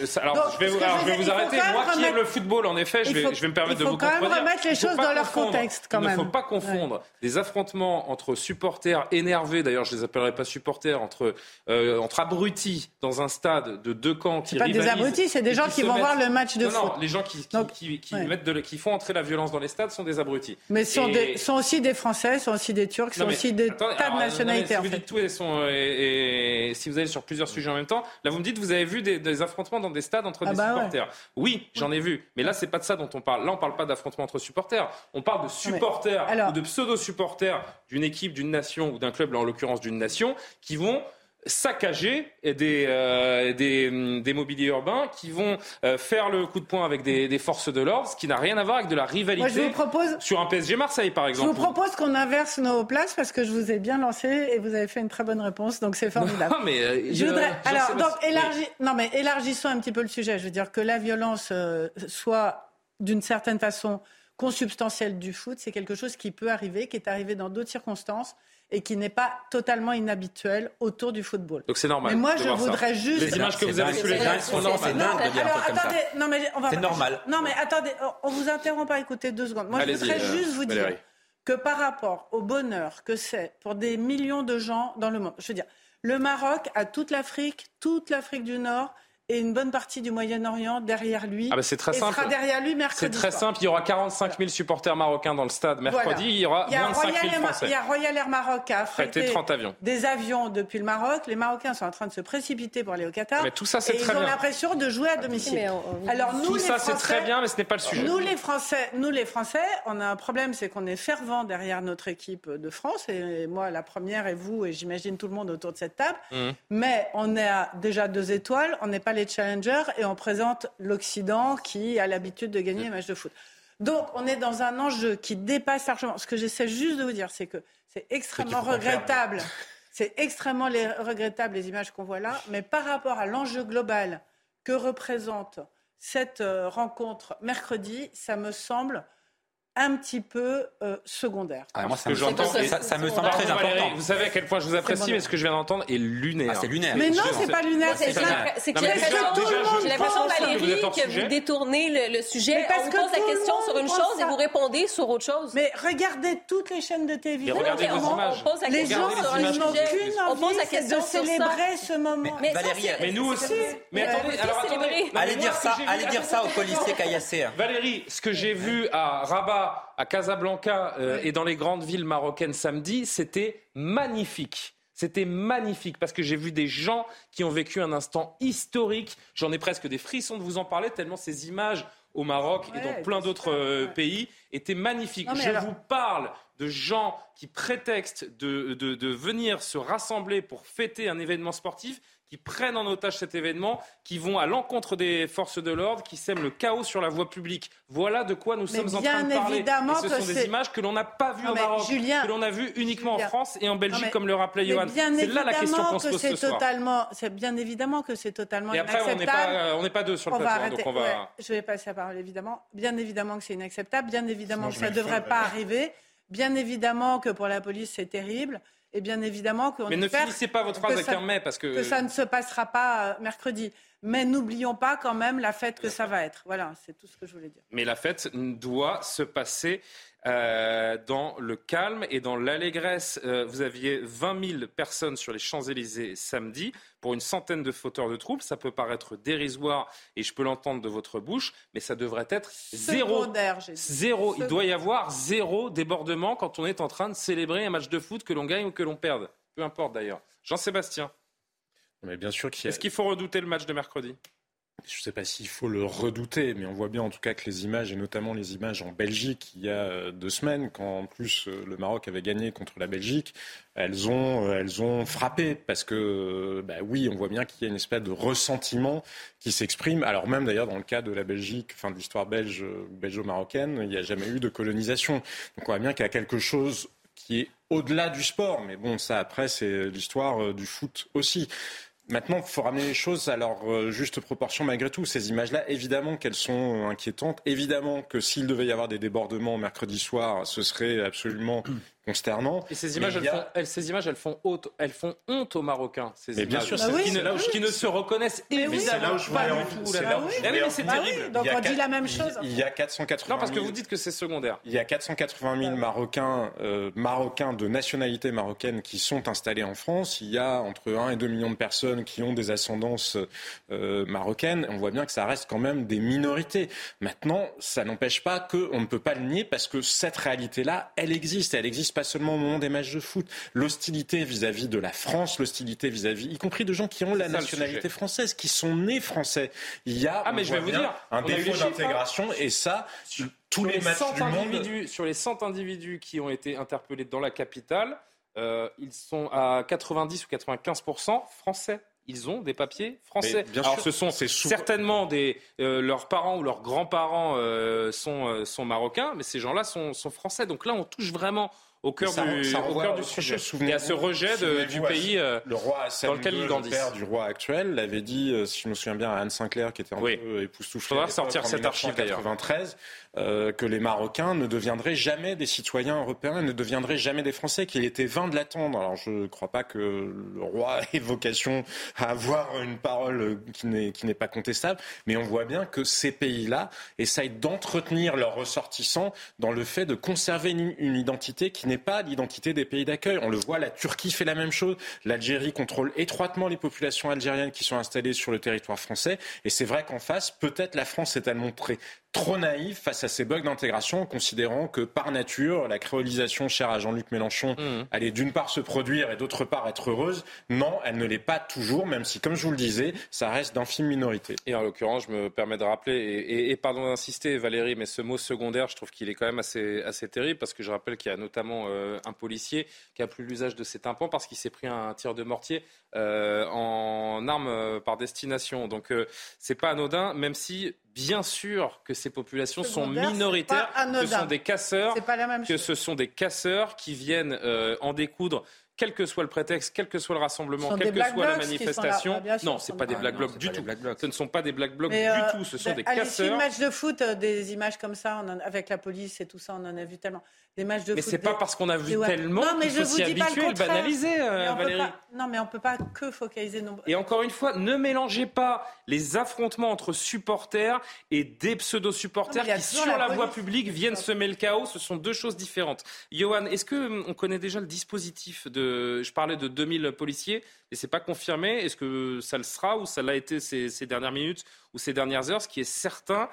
vais, vous, arrêter. Moi qui aime le football, en effet, je vais, je vais me permettre de vous comprendre. Il faut quand même remettre les choses dans leur contexte. Quand il ne faut pas confondre des affrontements entre supporters énervés, d'ailleurs je ne les appellerai pas supporters, entre, euh, entre abrutis dans un stade de deux camps qui rivalisent. pas des abrutis, c'est des gens qui, vont voir le match de non, foot. Non, les gens qui, qui, qui, mettent de, qui font entrer la violence dans les stades sont des abrutis. Mais sont, des, sont aussi des Français, sont aussi des Turcs, sont aussi des tas de nationalités. si vous dites tout et, sont, et si vous allez sur plusieurs sujets en même temps, Là, vous me dites, vous avez vu des, affrontements dans des stades entre ah des bah supporters. Oui, j'en ai vu. Mais là, c'est pas de ça dont on parle. Là, on parle pas d'affrontements entre supporters. On parle de supporters ou de pseudo-supporters d'une équipe, d'une nation ou d'un club, là, en l'occurrence d'une nation, qui vont saccager des, euh, des, des, mobiliers urbains qui vont euh, faire le coup de poing avec des, des forces de l'ordre, ce qui n'a rien à voir avec de la rivalité je vous propose, sur un PSG Marseille, par exemple. Je vous propose qu'on inverse nos places parce que je vous ai bien lancé et vous avez fait une très bonne réponse, donc c'est formidable. Non, mais euh, je voudrais, alors, donc, élargi, non, mais élargissons un petit peu le sujet. Je veux dire que la violence soit d'une certaine façon consubstantielle du foot, c'est quelque chose qui peut arriver, qui est arrivé dans d'autres circonstances et qui n'est pas totalement inhabituel autour du football. Donc c'est normal. Mais moi, je voudrais juste. Les images que vous avez sous les yeux sont normales. Alors, attendez, non mais on va. C'est normal. Non mais attendez, on vous interrompt pas. Écoutez deux secondes. Moi, je voudrais euh, juste vous dire que par rapport au bonheur que c'est pour des millions de gens dans le monde, je veux dire, le Maroc a toute l'Afrique, toute l'Afrique du Nord et une bonne partie du Moyen-Orient derrière lui. Ah bah c'est très simple. sera derrière lui mercredi. C'est très simple. Il y aura 45 000 supporters marocains dans le stade mercredi. Il y aura il y a 25 000 Français. Il y a Royal Air Maroc qui a affrété 30 avions. des avions depuis le Maroc. Les Marocains sont en train de se précipiter pour aller au Qatar. Mais tout ça, c'est très bien. Ils ont l'impression de jouer à domicile. Alors nous, tout ça, c'est très bien, mais ce n'est pas le sujet. Nous, les Français, nous les Français, on a un problème, c'est qu'on est fervent derrière notre équipe de France. Et moi, la première, et vous, et j'imagine tout le monde autour de cette table. Mmh. Mais on est à déjà deux étoiles. On n'est pas les challengers et on présente l'Occident qui a l'habitude de gagner les matchs de foot. Donc, on est dans un enjeu qui dépasse largement. Ce que j'essaie juste de vous dire, c'est que c'est extrêmement regrettable. C'est extrêmement regrettable les images qu'on voit là, mais par rapport à l'enjeu global que représente cette euh, rencontre mercredi, ça me semble un petit peu euh, secondaire. Ah, moi, ça, me, j'entends, ça, ça me semble très important. Vous savez à quel point je vous apprécie, mais ce que je viens d'entendre est lunaire. Ah, c'est lunaire. Mais non, c'est pas lunaire. C'est que j'ai l'impression, Valérie, que vous détournez le, sujet. on vous pose la question sur une chose et vous répondez sur autre chose. Mais regardez toutes les chaînes de télévision. regardez les images. On pose la question sur un sujet. On pose la question de célébrer ce moment. Valérie, mais nous aussi. Mais attendez, alors attendez. Allez dire ça, allez dire ça au policier Caillassé. Valérie, ce que j'ai vu à Rabat à Casablanca euh, et dans les grandes villes marocaines samedi, c'était magnifique. C'était magnifique parce que j'ai vu des gens qui ont vécu un instant historique. J'en ai presque des frissons de vous en parler tellement ces images au Maroc et dans plein d'autres euh, pays étaient magnifiques. je vous parle de gens qui prétextent de, de, venir se rassembler pour fêter un événement sportif qui prennent en otage cet événement, qui vont à l'encontre des forces de l'ordre, qui sèment le chaos sur la voie publique. Voilà de quoi nous sommes en train de parler. Et ce sont des images que l'on n'a pas vues au Maroc, que l'on a vues uniquement en France et en Belgique, comme le rappelait Johan. C'est là la question qu'on se pose ce soir. C'est bien évidemment que c'est totalement et après, on n'est pas, deux sur le plateau, donc on va... je vais passer la parole, évidemment. Bien évidemment que c'est inacceptable. Bien évidemment que ça ne devrait pas arriver. Bien évidemment que pour la police, c'est terrible. Et bien évidemment qu'on Mais ne finissez pas votre phrase avec un mais parce que... que ça ne se passera pas euh, mercredi. Mais n'oublions pas quand même la fête que ça va être. Voilà, c'est tout ce que je voulais dire. Mais la fête doit se passer euh, dans le calme et dans l'allégresse. Euh, vous aviez 20 000 personnes sur les Champs-Élysées samedi pour une centaine de fauteurs de troubles. Ça peut paraître dérisoire et je peux l'entendre de votre bouche, mais ça devrait être zéro. Zéro. Il doit y avoir zéro débordement quand on est en train de célébrer un match de foot que l'on gagne ou que l'on perde. Peu importe d'ailleurs. Jean-Sébastien. Mais bien sûr qu'il Est-ce qu'il faut redouter le match de mercredi? Je ne sais pas s'il faut le redouter, mais on voit bien en tout cas que les images, et notamment les images en Belgique il y a euh, deux semaines, quand en plus euh, le Maroc avait gagné contre la Belgique, elles ont, euh, elles ont frappé parce que, bah oui, on voit bien qu'il y a une espèce de ressentiment qui s'exprime. Alors même d'ailleurs dans le cas de la Belgique, enfin de l'histoire belge, belgeo-marocaine, il n'y a jamais eu de colonisation. Donc on voit bien qu'il y a quelque chose qui est au-delà du sport. Mais bon, ça après, c'est l'histoire du foot aussi. Maintenant, il faut ramener les choses à leur euh, juste proportion malgré tout. Ces images-là, évidemment qu'elles sont inquiétantes. Évidemment que s'il devait y avoir des débordements mercredi soir, ce serait absolument consternant. Et ces images, elles, font, ces images, elles font, honte, elles font honte aux Marocains. Ces mais bien sûr, bah qui, ne, qui, ne, se reconnaissent évidemment pas du tout. Là mais c'est terrible. donc on dit la même chose. Il y a 480 Non, parce que vous dites que c'est secondaire. Il y a 480 000 Marocains, euh, Marocains de nationalité marocaine qui sont installés en France. Il y a entre 1 et 2 millions de personnes qui ont des ascendances euh, marocaines. On voit bien que ça reste quand même des minorités. Maintenant, ça n'empêche pas qu'on ne peut pas le nier parce que cette réalité-là, elle existe. Elle existe pas seulement au moment des matchs de foot. L'hostilité vis-à-vis de la France, l'hostilité vis-à-vis, y compris de gens qui ont la nationalité française, qui sont nés français. Il y a, ah, mais je vais vous dire, un défaut hein. d'intégration et ça, tous les, matchs du monde. Sur les 100 individus qui ont été interpellés dans la capitale, ils sont à 90 ou 95 français ils ont des papiers français. bien Alors, ce sont certainement des leurs parents ou leurs grands-parents sont, sont marocains, mais ces gens-là sont, sont français. Donc là, on touche vraiment au cœur, du, au cœur du sujet. Il y a ce rejet du pays euh, le roi dans lequel il grandit. Le père du roi actuel l'avait dit, euh, si je me souviens bien, à Anne Sinclair, qui était un peu époustouflée. Il faudra sortir cet archive d'ailleurs. Euh, que les Marocains ne deviendraient jamais des citoyens européens, ne deviendraient jamais des Français, qu'il était vain de l'attendre. Alors je ne crois pas que le roi ait vocation à avoir une parole qui n'est pas contestable, mais on voit bien que ces pays-là essayent d'entretenir leurs ressortissants dans le fait de conserver une, identité qui n'est pas l'identité des pays d'accueil. On le voit, la Turquie fait la même chose, l'Algérie contrôle étroitement les populations algériennes qui sont installées sur le territoire français, et c'est vrai qu'en face, peut-être la France s'est-elle montrée trop naïf face à ces bugs d'intégration, considérant que par nature, la créolisation chère à Jean-Luc Mélenchon mmh. allait d'une part se produire et d'autre part être heureuse. Non, elle ne l'est pas toujours, même si, comme je vous le disais, ça reste d'infime minorité. Et en l'occurrence, je me permets de rappeler, et, pardon d'insister, Valérie, mais ce mot secondaire, je trouve qu'il est quand même assez, assez terrible, parce que je rappelle qu'il y a notamment euh, un policier qui a plus l'usage de ses tympans parce qu'il s'est pris un tir de mortier euh, en arme euh, par destination. Donc, c'est pas anodin, même si bien sûr que ces populations sont minoritaires, que ce sont des casseurs, que ce sont des casseurs qui viennent euh, en découdre quel que soit le prétexte, quel que soit le rassemblement, quelle que soit la manifestation. non, ce pas des black blocs du tout. Ce ne sont pas des black blocs du euh, tout. Ce sont des casseurs. Les matchs de foot, euh, des images comme ça, avec la police et tout ça, on en a vu tellement. Des matchs de mais foot. Mais c'est pas parce qu'on a vu tellement qu'il faut s'y habituer le banaliser, euh, Valérie. non, mais on peut pas que focaliser. Et encore une fois, ne mélangez pas les affrontements entre supporters et des pseudo-supporters qui, sur la, voie publique, viennent semer le chaos. Ce sont deux choses différentes. Johan, est-ce que on connaît déjà le dispositif de je parlais de 2000 policiers, et c'est pas confirmé. Est-ce que ça le sera ou ça l'a été ces, dernières minutes ou ces dernières heures Ce qui est certain,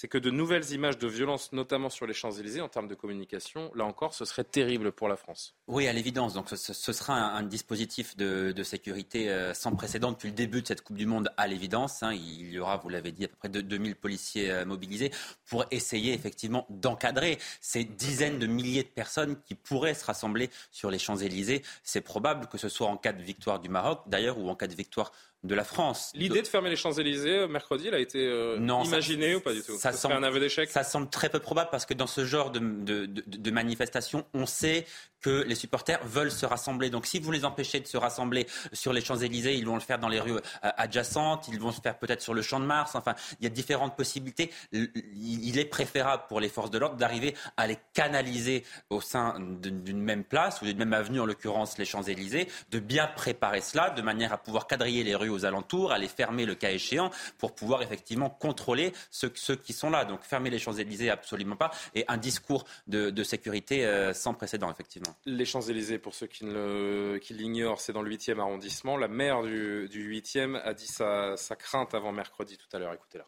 c'est que de nouvelles images de violence, notamment sur les Champs-Élysées, en termes de communication, là encore, ce serait terrible pour la France. Oui, à l'évidence. Donc, ce, sera un, dispositif de, sécurité euh, sans précédent depuis le début de cette Coupe du Monde, à l'évidence. Hein. il y aura, vous l'avez dit, à peu près 2000 policiers euh, mobilisés pour essayer effectivement d'encadrer ces dizaines de milliers de personnes qui pourraient se rassembler sur les Champs-Élysées. C'est probable que ce soit en cas de victoire du Maroc, d'ailleurs, ou en cas de victoire de la France. L'idée de fermer les Champs-Élysées euh, mercredi, elle a été euh, imaginée ou pas du tout? Ça, semble un aveu d'échec? Ça semble très peu probable parce que dans ce genre de, de, de manifestation, on sait que les supporters veulent se rassembler. Donc si vous les empêchez de se rassembler sur les Champs-Élysées, ils vont le faire dans les rues euh, adjacentes, ils vont se faire peut-être sur le Champ de Mars. Enfin, il y a différentes possibilités. Il est préférable pour les forces de l'ordre d'arriver à les canaliser au sein d'une même place ou d'une même avenue, en l'occurrence les Champs-Élysées, de bien préparer cela de manière à pouvoir quadriller les rues aux alentours, à les fermer le cas échéant pour pouvoir effectivement contrôler ceux, ceux qui sont là. Donc fermer les Champs-Élysées, absolument pas. Et un discours de, de sécurité euh, sans précédent, effectivement. Les Champs-Élysées, pour ceux qui, l'ignorent, c'est dans le 8e arrondissement. La maire du, 8e a dit sa, crainte avant mercredi tout à l'heure. Écoutez-la.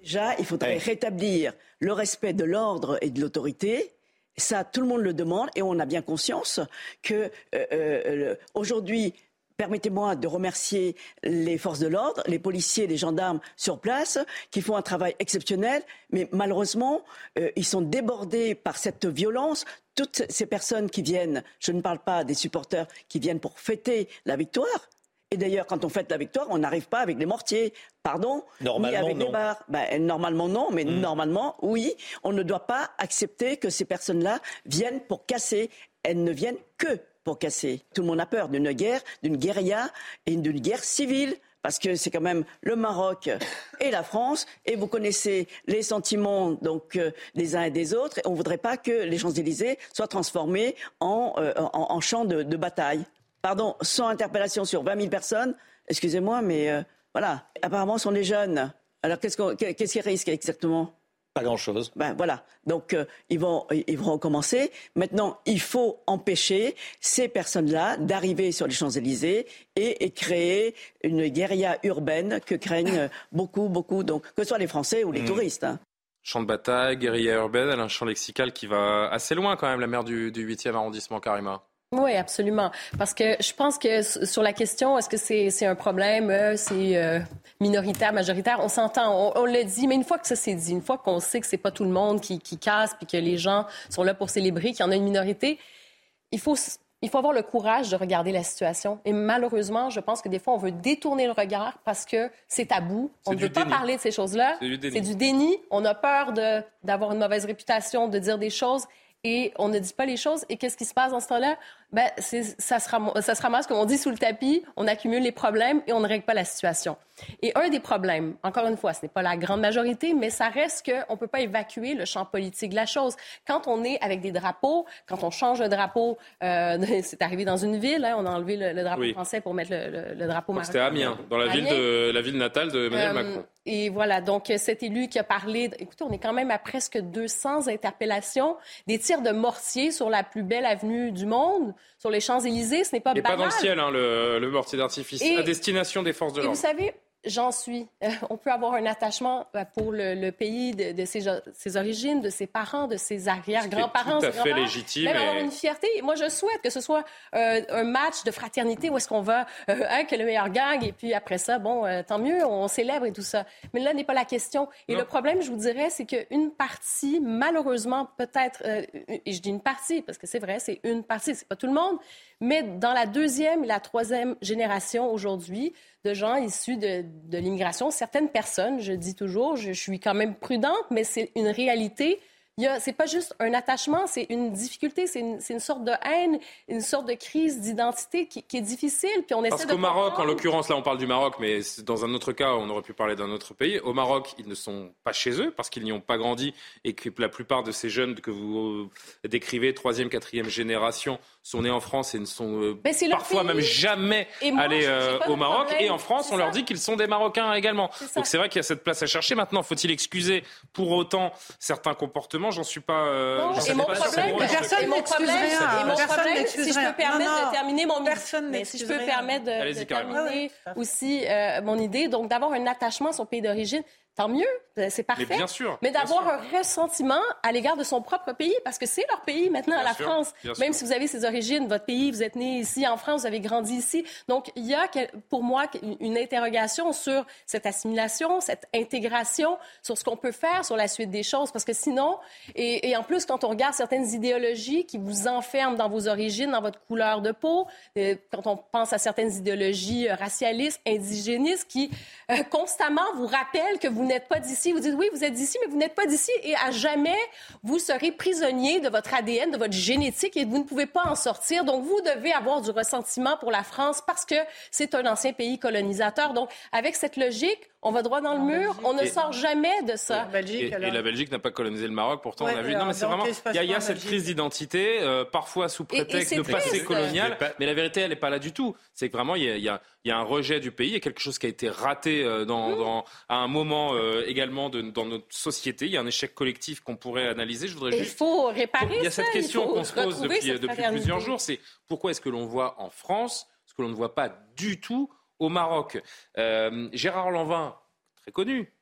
Déjà, il faudrait rétablir le respect de l'ordre et de l'autorité. Ça, tout le monde le demande et on a bien conscience que euh, euh, aujourd'hui, Permettez-moi de remercier les forces de l'ordre, les policiers, les gendarmes sur place, qui font un travail exceptionnel, mais malheureusement, euh, ils sont débordés par cette violence. Toutes ces personnes qui viennent, je ne parle pas des supporters qui viennent pour fêter la victoire, et d'ailleurs, quand on fête la victoire, on n'arrive pas avec des mortiers, pardon, ni avec des barres. Ben, normalement non, mais hmm. normalement oui. On ne doit pas accepter que ces personnes-là viennent pour casser. Elles ne viennent que pour casser. Tout le monde a peur d'une guerre, d'une guérilla et d'une guerre civile parce que c'est quand même le Maroc et la France, et vous connaissez les sentiments donc euh, des uns et des autres. Et on ne voudrait pas que les Champs-Élysées soient transformés en, euh, en, champ de, bataille. Pardon, sans interpellation sur 20 000 personnes, excusez-moi, mais euh, voilà. Apparemment, ce sont des jeunes. Alors, qu'est-ce qu'ils risquent exactement? Pas grand-chose. Ben voilà. Donc euh, ils vont ils vont recommencer. Maintenant, il faut empêcher ces personnes-là d'arriver sur les Champs-Élysées et, créer une guérilla urbaine que craignent beaucoup beaucoup donc que ce soit les Français ou les mmh. touristes. Hein. Champ de bataille, guérilla urbaine, elle a un champ lexical qui va assez loin quand même, la maire du, du 8e arrondissement, Karima. Oui, absolument. Parce que je pense que sur la question, est-ce que c'est un problème, euh, c'est euh, minoritaire, majoritaire, on s'entend, on, le dit, mais une fois que ça s'est dit, une fois qu'on sait que c'est pas tout le monde qui, qui casse, puis que les gens sont là pour célébrer, qu'il y en a une minorité, il faut il faut avoir le courage de regarder la situation. Et malheureusement, je pense que des fois, on veut détourner le regard parce que c'est tabou. On ne veut pas parler de ces choses-là. C'est du, déni. On a peur d'avoir une mauvaise réputation, de dire des choses et on ne dit pas les choses. Et qu'est-ce qui se passe dans ce temps-là? Ben, ça, se ramasse, ça se ramasse, comme on dit, sous le tapis. On accumule les problèmes et on ne règle pas la situation. Et un des problèmes, encore une fois, ce n'est pas la grande majorité, mais ça reste qu'on ne peut pas évacuer le champ politique de la chose. Quand on est avec des drapeaux, quand on change le drapeau, euh, c'est arrivé dans une ville, hein, on a enlevé le, drapeau français pour mettre le, drapeau marocain. C'était Amiens, dans la ville, de, la ville natale de Emmanuel euh, Macron. Et voilà, donc cet élu qui a parlé, écoutez, on est quand même à presque 200 interpellations, des tirs de mortier sur la plus belle avenue du monde, sur les Champs-Élysées, ce n'est pas n'est pas dans le ciel, hein, le, le mortier d'artifice, à destination des forces de l'ordre. Vous savez, J'en suis. Euh, on peut avoir un attachement euh, pour le, pays de, ses, origines, de ses parents, de ses arrière-grands-parents. Tout à fait légitime. Même avoir une fierté. Moi, je souhaite que ce soit euh, un match de fraternité où est-ce qu'on va, hein, que le meilleur gagne, et puis après ça, bon, tant mieux, on célèbre et tout ça. Mais là n'est pas la question. Et le problème, je vous dirais, c'est qu'une partie, malheureusement, peut-être, et je dis une partie parce que c'est vrai, c'est une partie, c'est pas tout le monde, mais dans la deuxième et la troisième génération aujourd'hui, de gens issus de, de l'immigration. Certaines personnes, je dis toujours, je, je suis quand même prudente, mais c'est une réalité c'est pas juste un attachement, c'est une difficulté, c'est une, une, sorte de haine, une sorte de crise d'identité qui, qui, est difficile. Puis on essaie Parce qu'au Maroc, en l'occurrence, là on parle du Maroc, mais dans un autre cas, on aurait pu parler d'un autre pays. Au Maroc, ils ne sont pas chez eux parce qu'ils n'y ont pas grandi et que la plupart de ces jeunes que vous euh, décrivez, troisième, quatrième génération, sont nés en France et ne sont euh, parfois même jamais allés euh, au Maroc. Et en France, on leur dit qu'ils sont des Marocains également. Donc c'est vrai qu'il y a cette place à chercher. Maintenant, faut-il excuser pour autant certains comportements? J'en suis pas. Euh, non, et mon problème, personne n'excuse rien. Et mon problème, si je peux permettre de terminer mon personne si je peux permettre de, terminer aussi euh, mon idée, donc d'avoir un attachement à son pays d'origine, tant mieux, euh, c'est parfait. Mais bien sûr. Mais d'avoir un ressentiment à l'égard de son propre pays, parce que c'est leur pays maintenant, la France. Même si vous avez ses origines, votre pays, vous êtes né ici en France, vous avez grandi ici. Donc, il y a pour moi une interrogation sur cette assimilation, cette intégration, sur ce qu'on peut faire sur la suite des choses, parce que sinon, et, en plus, quand on regarde certaines idéologies qui vous enferment dans vos origines, dans votre couleur de peau, euh, quand on pense à certaines idéologies euh, racialistes, indigénistes, qui constamment vous rappellent que vous n'êtes pas d'ici. Vous dites oui, vous êtes d'ici, mais vous n'êtes pas d'ici et à jamais vous serez prisonnier de votre ADN, de votre génétique et vous ne pouvez pas en sortir. Donc vous devez avoir du ressentiment pour la France parce que c'est un ancien pays colonisateur. Donc avec cette logique, on va droit dans le mur, on ne sort jamais de ça. et, la Belgique n'a pas colonisé le Maroc, pourtant on a vu. Non, mais c'est vraiment. Il y a, cette crise d'identité, euh, parfois sous prétexte de passé colonial, mais la vérité, elle n'est pas là du tout. C'est que vraiment, il y, a, un rejet du pays, il y a quelque chose qui a été raté euh, dans, à un moment euh, également de, dans notre société. Il y a un échec collectif qu'on pourrait analyser. Je voudrais juste. Il faut réparer Il y a cette question qu'on se pose depuis, depuis plusieurs jours c'est pourquoi est-ce que l'on voit en France ce que l'on ne voit pas du tout au Maroc. Euh, Gérard Lanvin, très connu,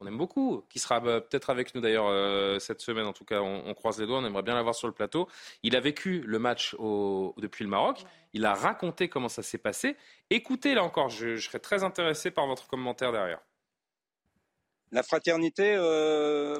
on aime beaucoup, qui sera euh, peut-être avec nous d'ailleurs euh, cette semaine. En tout cas, on, croise les doigts, on aimerait bien l'avoir sur le plateau. Il a vécu le match depuis le Maroc. Il a raconté comment ça s'est passé. Écoutez, là encore, je, serais très intéressé par votre commentaire derrière. La fraternité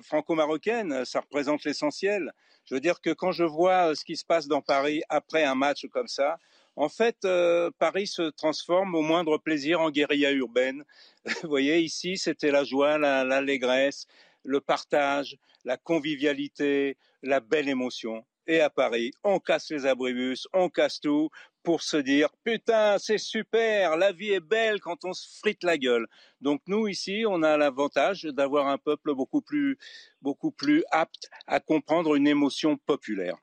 franco-marocaine, ça représente l'essentiel. Je veux dire que quand je vois ce qui se passe dans Paris après un match comme ça, en fait, euh, Paris se transforme au moindre plaisir en guérilla urbaine. Vous voyez, ici, c'était la joie, l'allégresse, le partage, la convivialité, la belle émotion. Et à Paris, on casse les abribus, on casse tout pour se dire putain, c'est super, la vie est belle quand on se frite la gueule. Donc nous ici, on a l'avantage d'avoir un peuple beaucoup plus beaucoup plus apte à comprendre une émotion populaire.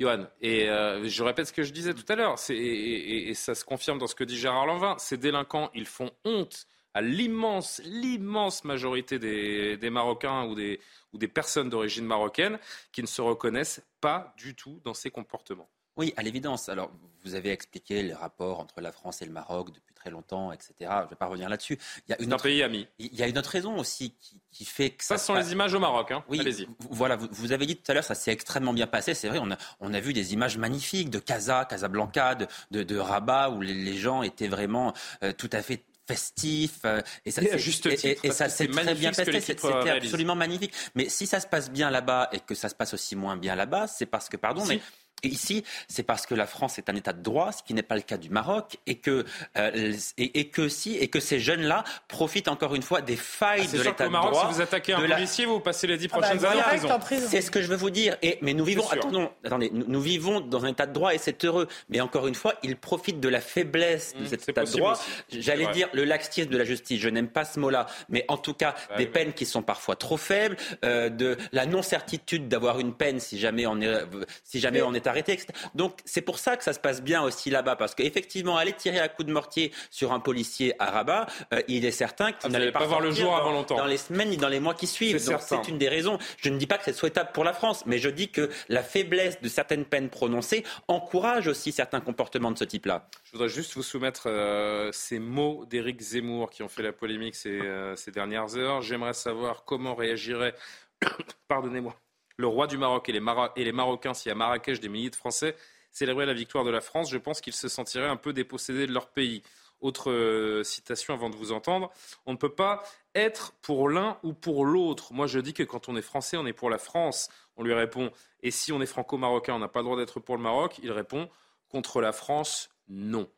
Johan, et euh, je répète ce que je disais tout à l'heure, et, ça se confirme dans ce que dit Gérard Lanvin, ces délinquants, ils font honte à l'immense, l'immense majorité des, Marocains ou des, ou des personnes d'origine marocaine qui ne se reconnaissent pas du tout dans ces comportements. Oui, à l'évidence. Alors, vous avez expliqué les rapports entre la France et le Maroc depuis très longtemps, etc. Je ne vais pas revenir là-dessus. Il y a une autre... un pays ami. Il y a une autre raison aussi qui, fait que ça. Ça, ce sont les images au Maroc. Hein. Oui, Allez-y. Voilà, vous, avez dit tout à l'heure, ça s'est extrêmement bien passé. C'est vrai, on a, on a vu des images magnifiques de Casa, Casablanca, de, de, Rabat, où les, gens étaient vraiment euh, tout à fait festifs. Euh, et ça, et, ça s'est très bien passé. C'était absolument magnifique. Mais si ça se passe bien là-bas et que ça se passe aussi moins bien là-bas, c'est parce que, pardon, mais ici, c'est parce que la France est un État de droit, ce qui n'est pas le cas du Maroc, et que, euh, et, que si, et que ces jeunes-là profitent encore une fois des failles ah, de l'État de Maroc, Si vous attaquez un policier, vous passez les dix ah bah, prochaines années en prison. C'est ce que je veux vous dire. Et, mais nous vivons, attendons, attendez, nous, vivons dans un État de droit et c'est heureux. Mais encore une fois, ils profitent de la faiblesse de mmh, cet État de droit. J'allais dire le laxisme de la justice. Je n'aime pas ce mot-là, mais en tout cas, des peines qui sont parfois trop faibles, euh, de la non-certitude d'avoir une peine si jamais on est, si jamais on est etc. Donc c'est pour ça que ça se passe bien aussi là-bas, parce qu'effectivement, aller tirer un coup de mortier sur un policier à Rabat, euh, il est certain qu'il ah, n'allait pas, voir le jour avant longtemps. Dans les semaines ni dans les mois qui suivent. Donc c'est une des raisons. Je ne dis pas que c'est souhaitable pour la France, mais je dis que la faiblesse de certaines peines prononcées encourage aussi certains comportements de ce type-là. Je voudrais juste vous soumettre euh, ces mots d'Éric Zemmour qui ont fait la polémique ces, euh, ces dernières heures. J'aimerais savoir comment réagirait, pardonnez-moi, le roi du Maroc et les, Marocains si à Marrakech des milliers de Français célébraient la victoire de la France. Je pense qu'ils se sentiraient un peu dépossédés de leur pays. Autre euh, citation avant de vous entendre. On ne peut pas être pour l'un ou pour l'autre. Moi, je dis que quand on est français, on est pour la France. On lui répond. Et si on est franco-marocain, on n'a pas le droit d'être pour le Maroc? Il répond contre la France, non.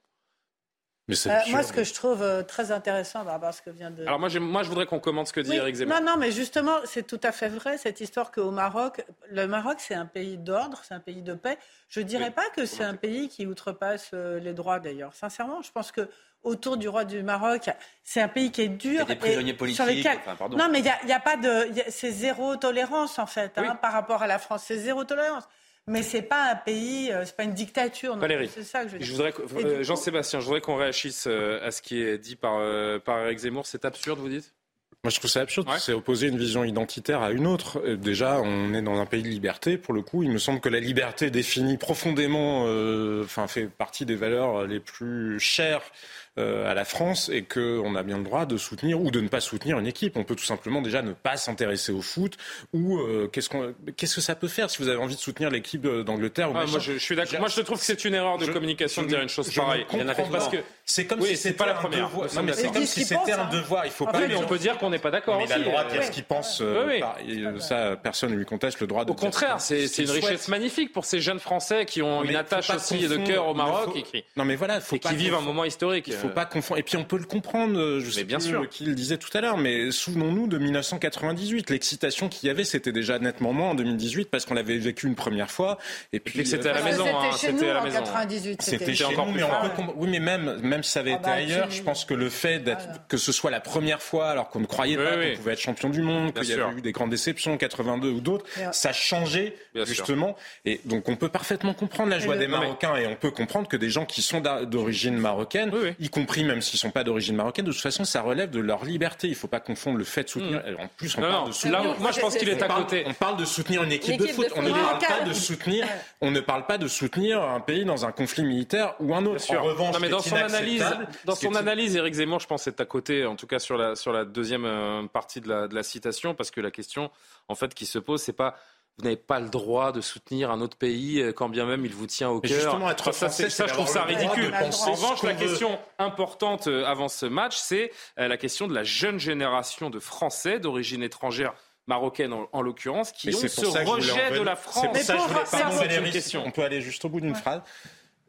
Euh, moi, ce que je trouve euh, très intéressant par rapport ce que vient de. Alors, moi, moi je voudrais qu'on commente ce que dit Eric Zemmour. Non, non, mais justement, c'est tout à fait vrai, cette histoire qu'au Maroc, le Maroc, c'est un pays d'ordre, c'est un pays de paix. Je ne dirais pas que c'est un pays qui outrepasse euh, les droits, d'ailleurs. Sincèrement, je pense que autour du roi du Maroc, c'est un pays qui est dur. Il y a des prisonniers politiques. Non, mais il n'y a, pas de. C'est zéro tolérance, en fait, hein, par rapport à la France. C'est zéro tolérance. Mais c'est pas un pays, euh, c'est pas une dictature. C'est ça que je, je voudrais, euh, Jean-Sébastien, je voudrais qu'on réagisse euh, à ce qui est dit par, par Eric Zemmour. C'est absurde, vous dites? Moi, je trouve ça absurde. C'est opposer une vision identitaire à une autre. Déjà, on est dans un pays de liberté. Pour le coup, il me semble que la liberté définit profondément, enfin, fait partie des valeurs les plus chères à la France et qu'on a bien le droit de soutenir ou de ne pas soutenir une équipe. On peut tout simplement déjà ne pas s'intéresser au foot ou euh, qu'est-ce, qu'on, qu'est-ce que ça peut faire si vous avez envie de soutenir l'équipe d'Angleterre ah, Moi, je, suis d'accord. Moi, je trouve que c'est une erreur de communication de dire une chose pareille. parce que c'est comme si c'était pas la première. Non, mais c'est comme si c'était un devoir. Il faut pas. Mais on peut dire qu'on n'est pas d'accord. Mais il a le droit de dire ce qu'il pense. Euh, ça, personne ne lui conteste le droit de. Au contraire, c'est une richesse magnifique pour ces jeunes Français qui ont une attache aussi de cœur au Maroc et qui vivent un moment historique faut pas confondre. Et puis on peut le comprendre, euh, je sais bien sûr qui le disait tout à l'heure, mais souvenons-nous de 1998. L'excitation qu'il y avait, c'était déjà nettement moins en 2018 parce qu'on l'avait vécu une première fois. Et puis c'était à la maison. C'était à la maison. C'était chez nous, mais on peut. Oui, mais même même si ça avait ah été bah, ailleurs, je pense que le fait d'être que ce soit la première fois, alors qu'on ne croyait pas qu'on pouvait être champion du monde, qu'il y avait eu des grandes déceptions, 82 ou d'autres, ça changé justement. Et donc on peut parfaitement comprendre la joie des Marocains et on peut comprendre que des gens qui sont d'origine marocaine, y compris même s'ils ne sont pas d'origine marocaine, de toute façon, ça relève de leur liberté. Il ne faut pas confondre le fait de soutenir. Hmm. En plus, on parle de soutenir. moi, je pense qu'il est à côté. On parle de soutenir une équipe, de foot. On ne parle pas de soutenir. On ne parle pas de soutenir un pays dans un conflit militaire ou un autre. En revanche, mais dans son analyse, dans son analyse, Éric Zemmour, je pense, est à côté, en tout cas sur la sur la deuxième euh, partie de la, de la citation, parce que la question, en fait, qui se pose, c'est pas vous n'avez pas le droit de soutenir un autre pays euh, quand bien même il vous tient au cœur. Justement, être ça, ça, je trouve ça ridicule. En revanche, la question importante euh, avant ce match, c'est euh, la question de la jeune génération de Français d'origine étrangère marocaine en, l'occurrence, qui ont ce rejet de la France. C'est ça, je voulais, question. On peut aller juste au bout d'une phrase.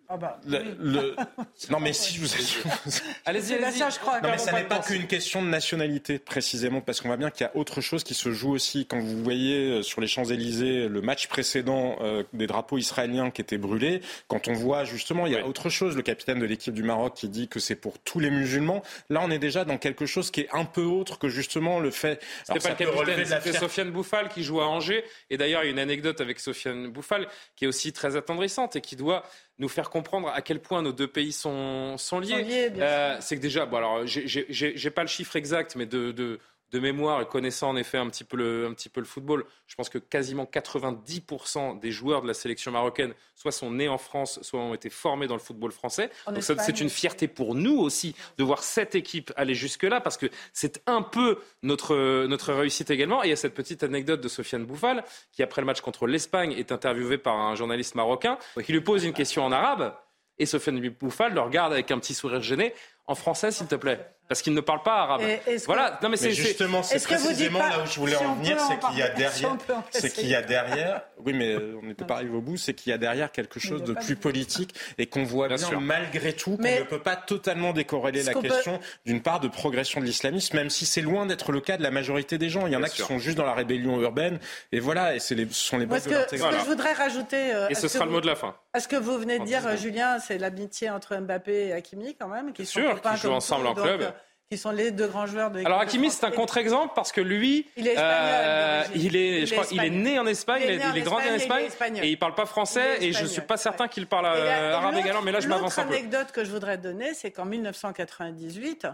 Ah bah, le, Non, mais si je vous Allez-y, allez-y. je crois. Non, mais ça n'est pas qu'une question de nationalité, précisément, parce qu'on voit bien qu'il y a autre chose qui se joue aussi. Quand vous voyez euh, sur les Champs-Élysées le match précédent euh, des drapeaux israéliens qui étaient brûlés, quand on voit justement, il y a autre chose, le capitaine de l'équipe du Maroc qui dit que c'est pour tous les musulmans. Là, on est déjà dans quelque chose qui est un peu autre que justement le fait. C'était pas le capitaine, c'était Sofiane Bouffal qui joue à Angers. Et d'ailleurs, il y a une anecdote avec Sofiane Bouffal qui est aussi très attendrissante et qui doit nous faire comprendre à quel point nos deux pays sont, sont liés. Euh, c'est que déjà, bon, alors, j'ai pas le chiffre exact, mais de, de, de mémoire et connaissant en effet un petit, peu le, un petit peu le football, je pense que quasiment 90% des joueurs de la sélection marocaine soit sont nés en France, soit ont été formés dans le football français. Donc c'est une fierté pour nous aussi de voir cette équipe aller jusque-là, parce que c'est un peu notre, notre réussite également. Et il y a cette petite anecdote de Sofiane Bouffal, qui après le match contre l'Espagne est interviewé par un journaliste marocain, qui lui pose une question en arabe. Et Sofiane Bouffal le regarde avec un petit sourire gêné en français, s'il te plaît parce qu'ils ne parlent pas arabe. voilà. Non, mais, c'est justement, c'est précisément là où je voulais en venir, c'est qu'il y a derrière, c'est qu'il y a derrière. Oui, mais on n'était pas arrivé au bout. C'est qu'il y a derrière quelque chose de plus politique et qu'on voit bien, malgré tout qu'on ne peut pas totalement décorréler la question d'une part de progression de l'islamisme, même si c'est loin d'être le cas de la majorité des gens. Il y en a qui sont juste dans la rébellion urbaine et voilà. Et c'est les, ce sont les bases de l'intégration. Ce que je voudrais rajouter. Euh, et ce sera le mot de la fin. À ce que vous venez de dire, Julien, c'est l'amitié entre Mbappé et Hakimi quand même, qui sont sûr, qui jouent ensemble en club. Qui sont les deux grands joueurs de Alors Hakimi, c'est un contre-exemple parce que lui, il est, euh, il est, je crois, il est né en Espagne, il est, grandi en Espagne, et il parle pas français, et je suis pas certain qu'il parle euh, arabe également, mais là je m'avance un peu. Anecdote que je voudrais donner, c'est qu'en 1998,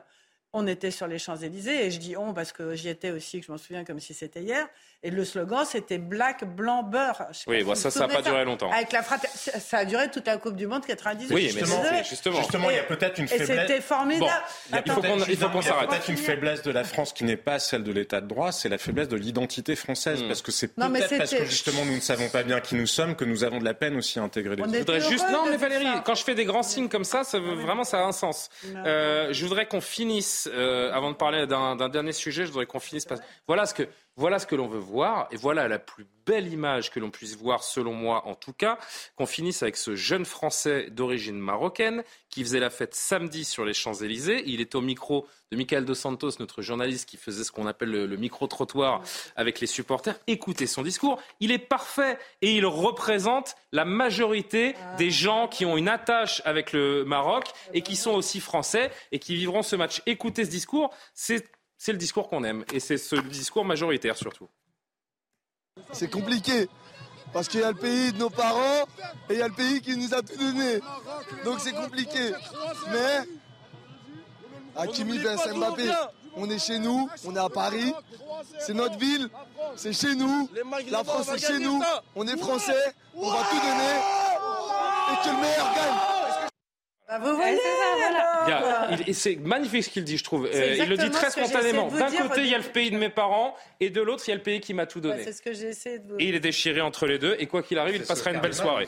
on était sur les Champs-Élysées, et je dis on parce que j'y étais aussi, que je m'en souviens comme si c'était hier. Et le slogan, c'était Black, Blanc, Beurre. Oui, bon, ça, ça n'a pas duré longtemps. Avec la ça a duré toute la Coupe du Monde 98. Oui, mais justement, justement, justement, il y a peut-être une faiblesse. Et c'était formidable. il faut qu'on s'arrête. peut-être une faiblesse de la France qui n'est pas celle de l'État de droit, c'est la faiblesse de l'identité française. Hmm. Parce que c'est peut-être parce que justement nous ne savons pas bien qui nous sommes que nous avons de la peine aussi à intégrer les autres. Je voudrais juste. Non, mais Valérie, quand je fais des grands signes comme ça, ça vraiment, ça a un sens. Euh, je voudrais qu'on finisse, euh, avant de parler d'un dernier sujet, je voudrais qu'on finisse. Voilà ce que voilà ce que l'on veut voir et voilà la plus belle image que l'on puisse voir, selon moi en tout cas, qu'on finisse avec ce jeune Français d'origine marocaine qui faisait la fête samedi sur les Champs-Élysées. Il est au micro de Michael Dos Santos, notre journaliste qui faisait ce qu'on appelle le, micro-trottoir avec les supporters. Écoutez son discours. Il est parfait et il représente la majorité des gens qui ont une attache avec le Maroc et qui sont aussi français et qui vivront ce match. Écoutez ce discours. C'est c'est le discours qu'on aime. Et c'est ce discours majoritaire surtout. C'est compliqué. Parce qu'il y a le pays de nos parents et il y a le pays qui nous a tout donné. Donc c'est compliqué. Mais Hakimi Ben Mbappé, on est chez nous, on est à Paris, c'est notre ville, c'est chez nous, la France est chez nous, on est français, on va tout donner et que le meilleur gagne. Bah, vous voyez, voilà. c'est magnifique ce qu'il dit, je trouve. Euh, il le dit très spontanément. D'un côté, il y a le pays de mes parents, et de l'autre, il y a le pays qui m'a tout donné. c'est ce que j'ai essayé de vous. Et il est déchiré entre les deux, et quoi qu'il arrive, il passera une belle soirée.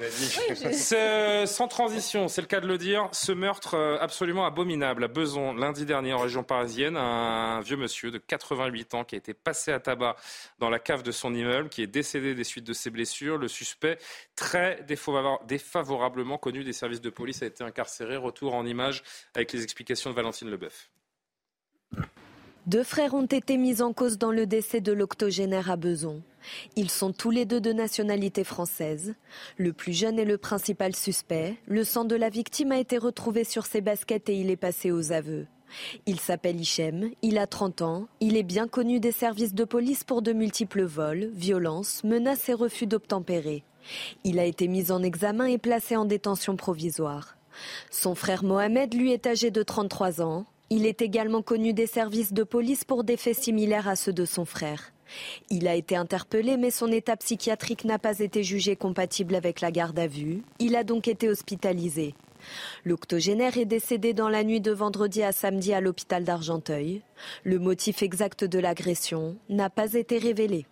sans transition, c'est le cas de le dire, ce meurtre euh, absolument abominable à Beson, lundi dernier en région parisienne, un vieux monsieur de 88 ans qui a été passé à tabac dans la cave de son immeuble, qui est décédé des suites de ses blessures. Le suspect, très défavorablement connu des services de police, a été incarcéré Retour en images avec les explications de Valentine Leboeuf. Deux frères ont été mis en cause dans le décès de l'octogénaire à Beson. Ils sont tous les deux de nationalité française. Le plus jeune est le principal suspect. Le sang de la victime a été retrouvé sur ses baskets et il est passé aux aveux. Il s'appelle Hichem, il a 30 ans, il est bien connu des services de police pour de multiples vols, violences, menaces et refus d'obtempérer. Il a été mis en examen et placé en détention provisoire. Son frère Mohamed, lui, est âgé de 33 ans. Il est également connu des services de police pour des faits similaires à ceux de son frère. Il a été interpellé, mais son état psychiatrique n'a pas été jugé compatible avec la garde à vue. Il a donc été hospitalisé. L'octogénaire est décédé dans la nuit de vendredi à samedi à l'hôpital d'Argenteuil. Le motif exact de l'agression n'a pas été révélé.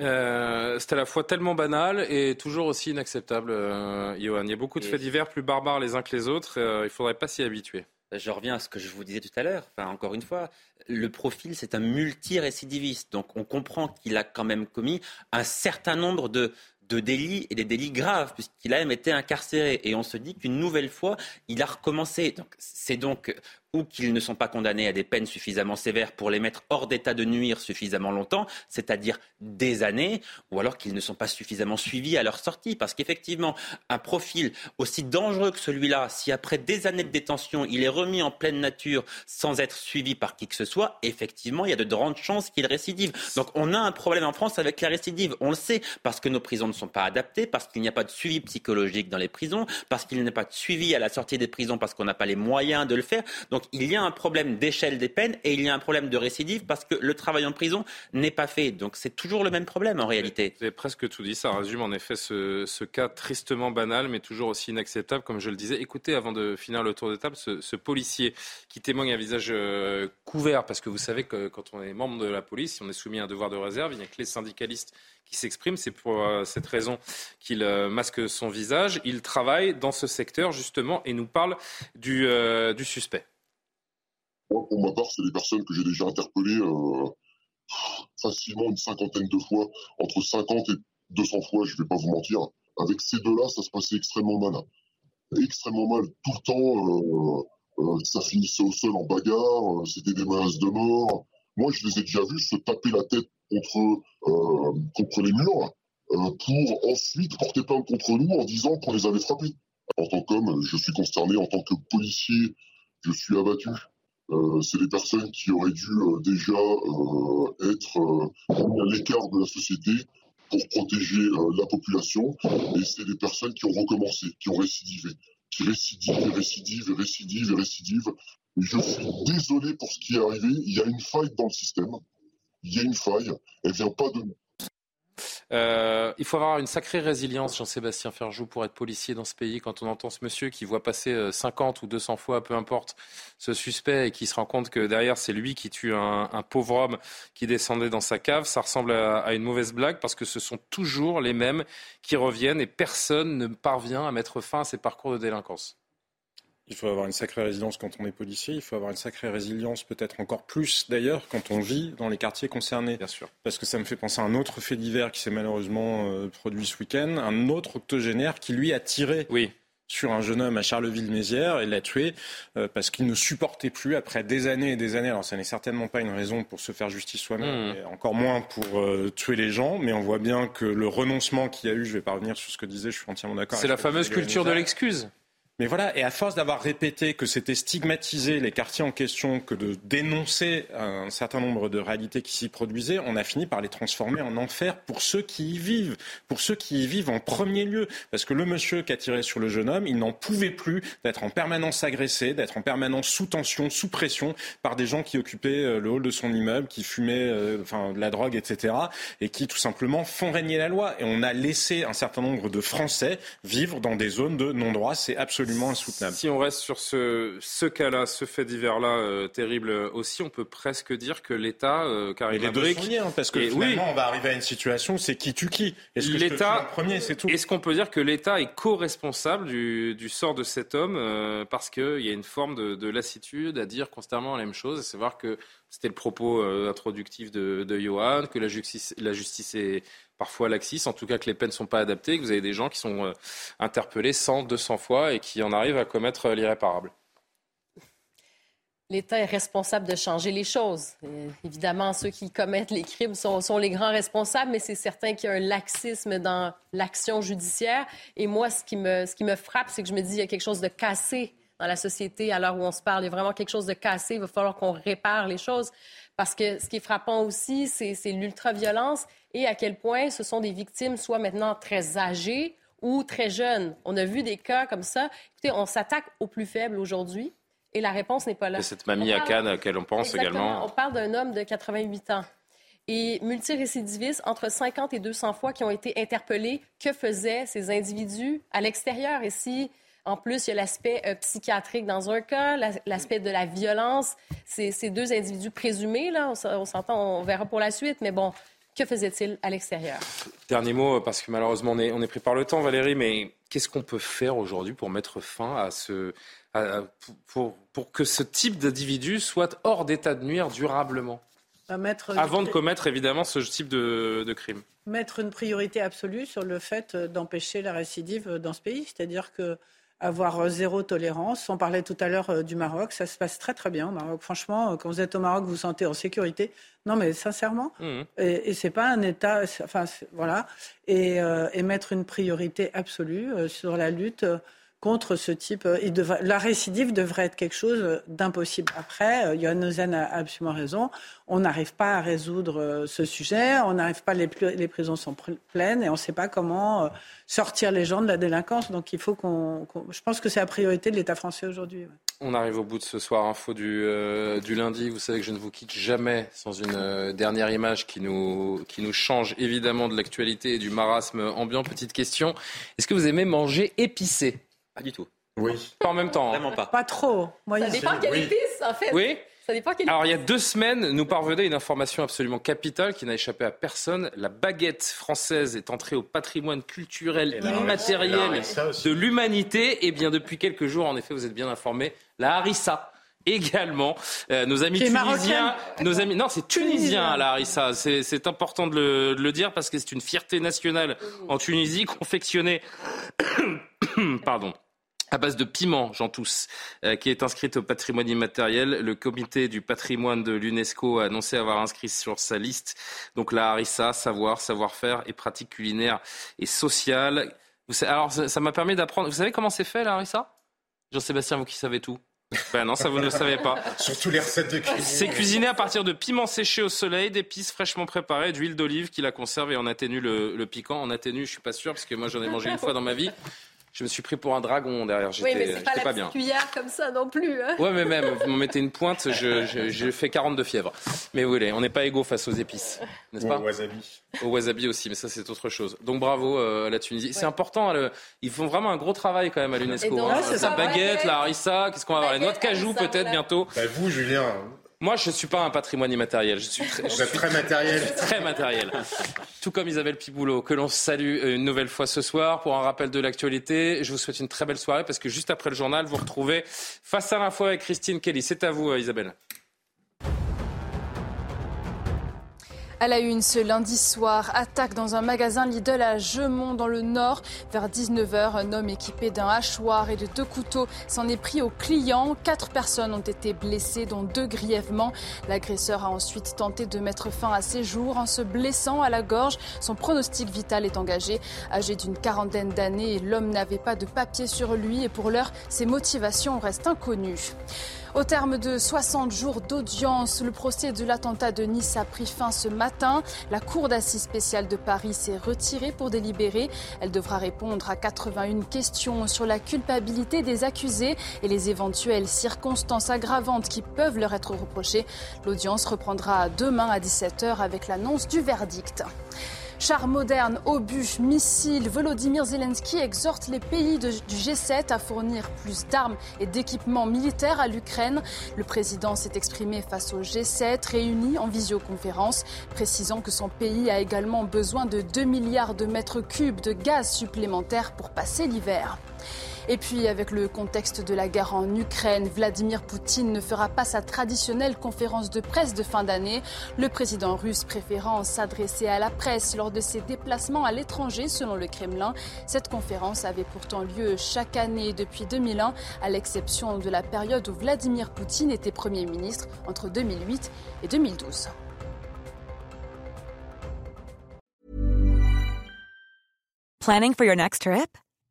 Euh, c'est à la fois tellement banal et toujours aussi inacceptable, euh, Johan. Il y a beaucoup de faits divers plus barbares les uns que les autres. Euh, il ne faudrait pas s'y habituer. Je reviens à ce que je vous disais tout à l'heure. Enfin, encore une fois, le profil, c'est un multirécidiviste. Donc, on comprend qu'il a quand même commis un certain nombre de, de délits et des délits graves, puisqu'il a même été incarcéré. Et on se dit qu'une nouvelle fois, il a recommencé. Donc, c'est donc ou qu'ils ne sont pas condamnés à des peines suffisamment sévères pour les mettre hors d'état de nuire suffisamment longtemps, c'est-à-dire des années, ou alors qu'ils ne sont pas suffisamment suivis à leur sortie. Parce qu'effectivement, un profil aussi dangereux que celui-là, si après des années de détention, il est remis en pleine nature sans être suivi par qui que ce soit, effectivement, il y a de grandes chances qu'il récidive. Donc on a un problème en France avec la récidive. On le sait parce que nos prisons ne sont pas adaptées, parce qu'il n'y a pas de suivi psychologique dans les prisons, parce qu'il n'y a pas de suivi à la sortie des prisons parce qu'on n'a pas les moyens de le faire. Donc Donc il y a un problème d'échelle des peines et il y a un problème de récidive parce que le travail en prison n'est pas fait. Donc c'est toujours le même problème en réalité. Vous avez presque tout dit. Ça résume en effet ce, cas tristement banal mais toujours aussi inacceptable, comme je le disais. Écoutez, avant de finir le tour de table, ce, policier qui témoigne un visage euh, couvert parce que vous savez que quand on est membre de la police, si on est soumis à un devoir de réserve, il n'y a que les syndicalistes qui s'expriment. C'est pour euh, cette raison qu'il euh, masque son visage. Il travaille dans ce secteur justement et nous parle du, du suspect. Pour ma part, c'est des personnes que j'ai déjà interpellées facilement une cinquantaine de fois, entre 50 et 200 fois, je ne vais pas vous mentir. Avec ces deux-là, ça se passait extrêmement mal. Extrêmement mal. Tout le temps, euh, ça finissait au sol en bagarre, euh, c'était des menaces de mort. Moi, je les ai déjà vus se taper la tête contre, euh, contre les murs pour ensuite porter plainte contre nous en disant qu'on les avait frappés. En tant qu'homme, je suis consterné. En tant que policier, je suis abattu. C'est des personnes qui auraient dû déjà être à l'écart de la société pour protéger la population. Et c'est des personnes qui ont recommencé, qui ont récidivé qui récidive, récidive, récidive, récidive. je suis désolé pour ce qui est arrivé. Il y a une faille dans le système. Il y a une faille. Elle vient pas de nous. Euh, il faut avoir une sacrée résilience, Jean-Sébastien Ferjou, pour être policier dans ce pays. Quand on entend ce monsieur qui voit passer 50 euh, ou 200 fois, peu importe, ce suspect et qui se rend compte que derrière, c'est lui qui tue un, pauvre homme qui descendait dans sa cave, ça ressemble à, une mauvaise blague parce que ce sont toujours les mêmes qui reviennent et personne ne parvient à mettre fin à ces parcours de délinquance. Il faut avoir une sacrée résilience quand on est policier. Il faut avoir une sacrée résilience, peut-être encore plus d'ailleurs, quand on vit dans les quartiers concernés. Bien sûr. Parce que ça me fait penser à un autre fait divers qui s'est malheureusement euh, produit ce week-end. Un autre octogénaire qui, lui, a tiré oui. sur un jeune homme à Charleville-Mézières et l'a tué euh, parce qu'il ne supportait plus, après des années et des années. Alors, ça n'est certainement pas une raison pour se faire justice soi-même, mmh. et encore moins pour euh, tuer les gens. Mais on voit bien que le renoncement qu'il y a eu, je vais pas revenir sur ce que disait, je suis entièrement d'accord. C'est la fameuse culture de l'excuse. Mais voilà, et à force d'avoir répété que c'était stigmatiser les quartiers en question que de dénoncer un certain nombre de réalités qui s'y produisaient, on a fini par les transformer en enfer pour ceux qui y vivent, pour ceux qui y vivent en premier lieu. Parce que le monsieur qui a tiré sur le jeune homme, il n'en pouvait plus d'être en permanence agressé, d'être en permanence sous tension, sous pression par des gens qui occupaient euh, le hall de son immeuble, qui fumaient euh, enfin, de la drogue, etc. et qui tout simplement font régner la loi. Et on a laissé un certain nombre de Français vivre dans des zones de non-droit. C'est si on reste sur ce, ce cas-là, ce fait divers-là euh, terrible aussi, on peut presque dire que l'État, euh, car il les deux sont hein, parce que finalement, on va arriver à une situation, c'est qui tue qui? L'État, premier, c'est tout? Est-ce qu'on peut dire que l'État est co-responsable du, du, sort de cet homme euh, parce qu'il y a une forme de, de, lassitude à dire constamment la même chose, à savoir que c'était le propos euh, introductif de, Johan, que la justice, la justice est parfois laxiste, en tout cas que les peines ne sont pas adaptées, que vous avez des gens qui sont euh, interpellés 100, 200 fois et qui en arrivent à commettre euh, l'irréparable. L'État est responsable de changer les choses. évidemment, ceux qui commettent les crimes sont, sont les grands responsables, mais c'est certain qu'il y a un laxisme dans l'action judiciaire. Et moi, ce qui me, ce qui me frappe, c'est que je me dis qu'il y a quelque chose de cassé dans la société à l'heure où on se parle. Il y a vraiment quelque chose de cassé. Il va falloir qu'on répare les choses. Parce que ce qui est frappant aussi, c'est l'ultra-violence et à quel point ce sont des victimes soit maintenant très âgées ou très jeunes. On a vu des cas comme ça. Écoutez, on s'attaque aux plus faibles aujourd'hui et la réponse n'est pas là. cette mamie à Cannes à laquelle on pense également. On parle d'un homme de 88 ans et multirécidivistes entre 50 et 200 fois qui ont été interpellés. Que faisaient ces individus à l'extérieur? Et si en plus, il y a l'aspect euh, psychiatrique dans un cas, l'aspect de la violence. Ces, deux individus présumés, là, on, s'entend, on verra pour la suite, mais bon, que faisait-il à l'extérieur? Dernier mot, parce que malheureusement, on est, on est pris par le temps, Valérie, mais qu'est-ce qu'on peut faire aujourd'hui pour mettre fin à ce. pour, pour que ce type d'individu soit hors d'état de nuire durablement? Avant de commettre évidemment ce type de, de crime. Mettre une priorité absolue sur le fait d'empêcher la récidive dans ce pays. C'est-à-dire que avoir euh, zéro tolérance. On parlait tout à l'heure euh, du Maroc, ça se passe très très bien au Maroc. Franchement, euh, quand vous êtes au Maroc, vous vous sentez en sécurité. Non, mais sincèrement, mmh. et, et c'est pas un État, enfin voilà, et, et, mettre une priorité absolue sur la lutte contre ce type. Euh, la récidive devrait être quelque chose d'impossible. Après, Yohann Ozen a absolument raison. On n'arrive pas à résoudre ce sujet. On n'arrive pas, les, les prisons sont pleines et on ne sait pas comment sortir les gens de la délinquance. Donc il faut qu'on. je pense que c'est la priorité de l'État français aujourd'hui. On arrive au bout de ce soir info du, du, lundi. Vous savez que je ne vous quitte jamais sans une dernière image qui nous, qui nous change évidemment de l'actualité et du marasme ambiant. Petite question est-ce que vous aimez manger épicé? Pas du tout. Oui. Pas en même temps. Vraiment pas. Pas trop. ça dépend quelle épice, en fait. Oui. Ça dépend quelle Alors, il y a deux semaines, nous parvenait une information absolument capitale qui n'a échappé à personne. La baguette française est entrée au patrimoine culturel immatériel de l'humanité. Et bien, depuis quelques jours, en effet, vous êtes bien informés, la harissa également. Euh, nos amis tunisiens, nos amis, non, c'est tunisien la harissa. C'est important de le, de le, dire parce que c'est une fierté nationale en Tunisie, confectionnée, pardon, à base de piment, j'en tous, euh, qui est inscrite au patrimoine immatériel. Le comité du patrimoine de l'UNESCO a annoncé avoir inscrit sur sa liste donc la harissa, savoir, savoir-faire et pratiques culinaires et sociales. alors ça m'a permis d'apprendre. Vous savez comment c'est fait la harissa? Jean-Sébastien, vous qui savez tout. Ben non, ça vous ne le savez pas. Surtout les recettes de cuisine. C'est cuisiné à partir de piments séchés au soleil, d'épices fraîchement préparées, d'huile d'olive qui la conserve et en atténue le, le piquant. En atténue, je suis pas sûr parce que moi j'en ai mangé une fois dans ma vie je me suis pris pour un dragon derrière. J'étais, oui, mais c'est pas la bien. cuillère comme ça non plus. Hein. Ouais, mais même, vous m'en mettez une pointe, je, je, fais 40 de fièvre. Mais vous voulez, on n'est pas égaux face aux épices, n'est-ce pas Au wasabi. Au wasabi aussi, mais ça c'est autre chose. Donc bravo euh, à la Tunisie. C'est important, ils font vraiment un gros travail quand même à l'UNESCO. Hein. La baguette, la harissa, qu'est-ce qu'on va avoir Les noix de cajou peut-être bientôt. Bah, vous, Julien, moi, je ne suis pas un patrimoine immatériel. Je suis très, je très matériel. très matériel. Tout comme Isabelle Piboulot, que l'on salue une nouvelle fois ce soir pour un rappel de l'actualité. Je vous souhaite une très belle soirée parce que juste après le journal, vous retrouvez Face à l'info avec Christine Kelly. C'est à vous, euh, Isabelle. À la une ce lundi soir, attaque dans un magasin Lidl à Gemont dans le Nord. Vers 19h, un homme équipé d'un hachoir et de deux couteaux s'en est pris au client. Quatre personnes ont été blessées, dont deux grièvement. L'agresseur a ensuite tenté de mettre fin à ses jours en se blessant à la gorge. Son pronostic vital est engagé. Âgé d'une quarantaine d'années, l'homme n'avait pas de papier sur lui et pour l'heure, ses motivations restent inconnues. Au terme de 60 jours d'audience, le procès de l'attentat de Nice a pris fin ce matin. La Cour d'assises spéciale de Paris s'est retirée pour délibérer. Elle devra répondre à 81 questions sur la culpabilité des accusés et les éventuelles circonstances aggravantes qui peuvent leur être reprochées. L'audience reprendra demain à 17h avec l'annonce du verdict. Chars modernes, obus, missiles, Volodymyr Zelensky exhorte les pays du G7 à fournir plus d'armes et d'équipements militaires à l'Ukraine. Le président s'est exprimé face au G7 réuni en visioconférence, précisant que son pays a également besoin de 2 milliards de mètres cubes de gaz supplémentaires pour passer l'hiver. Et puis, avec le contexte de la guerre en Ukraine, Vladimir Poutine ne fera pas sa traditionnelle conférence de presse de fin d'année. Le président russe préférant s'adresser à la presse lors de ses déplacements à l'étranger, selon le Kremlin. Cette conférence avait pourtant lieu chaque année depuis 2001, à l'exception de la période où Vladimir Poutine était Premier ministre entre 2008 et 2012. Planning for your next trip?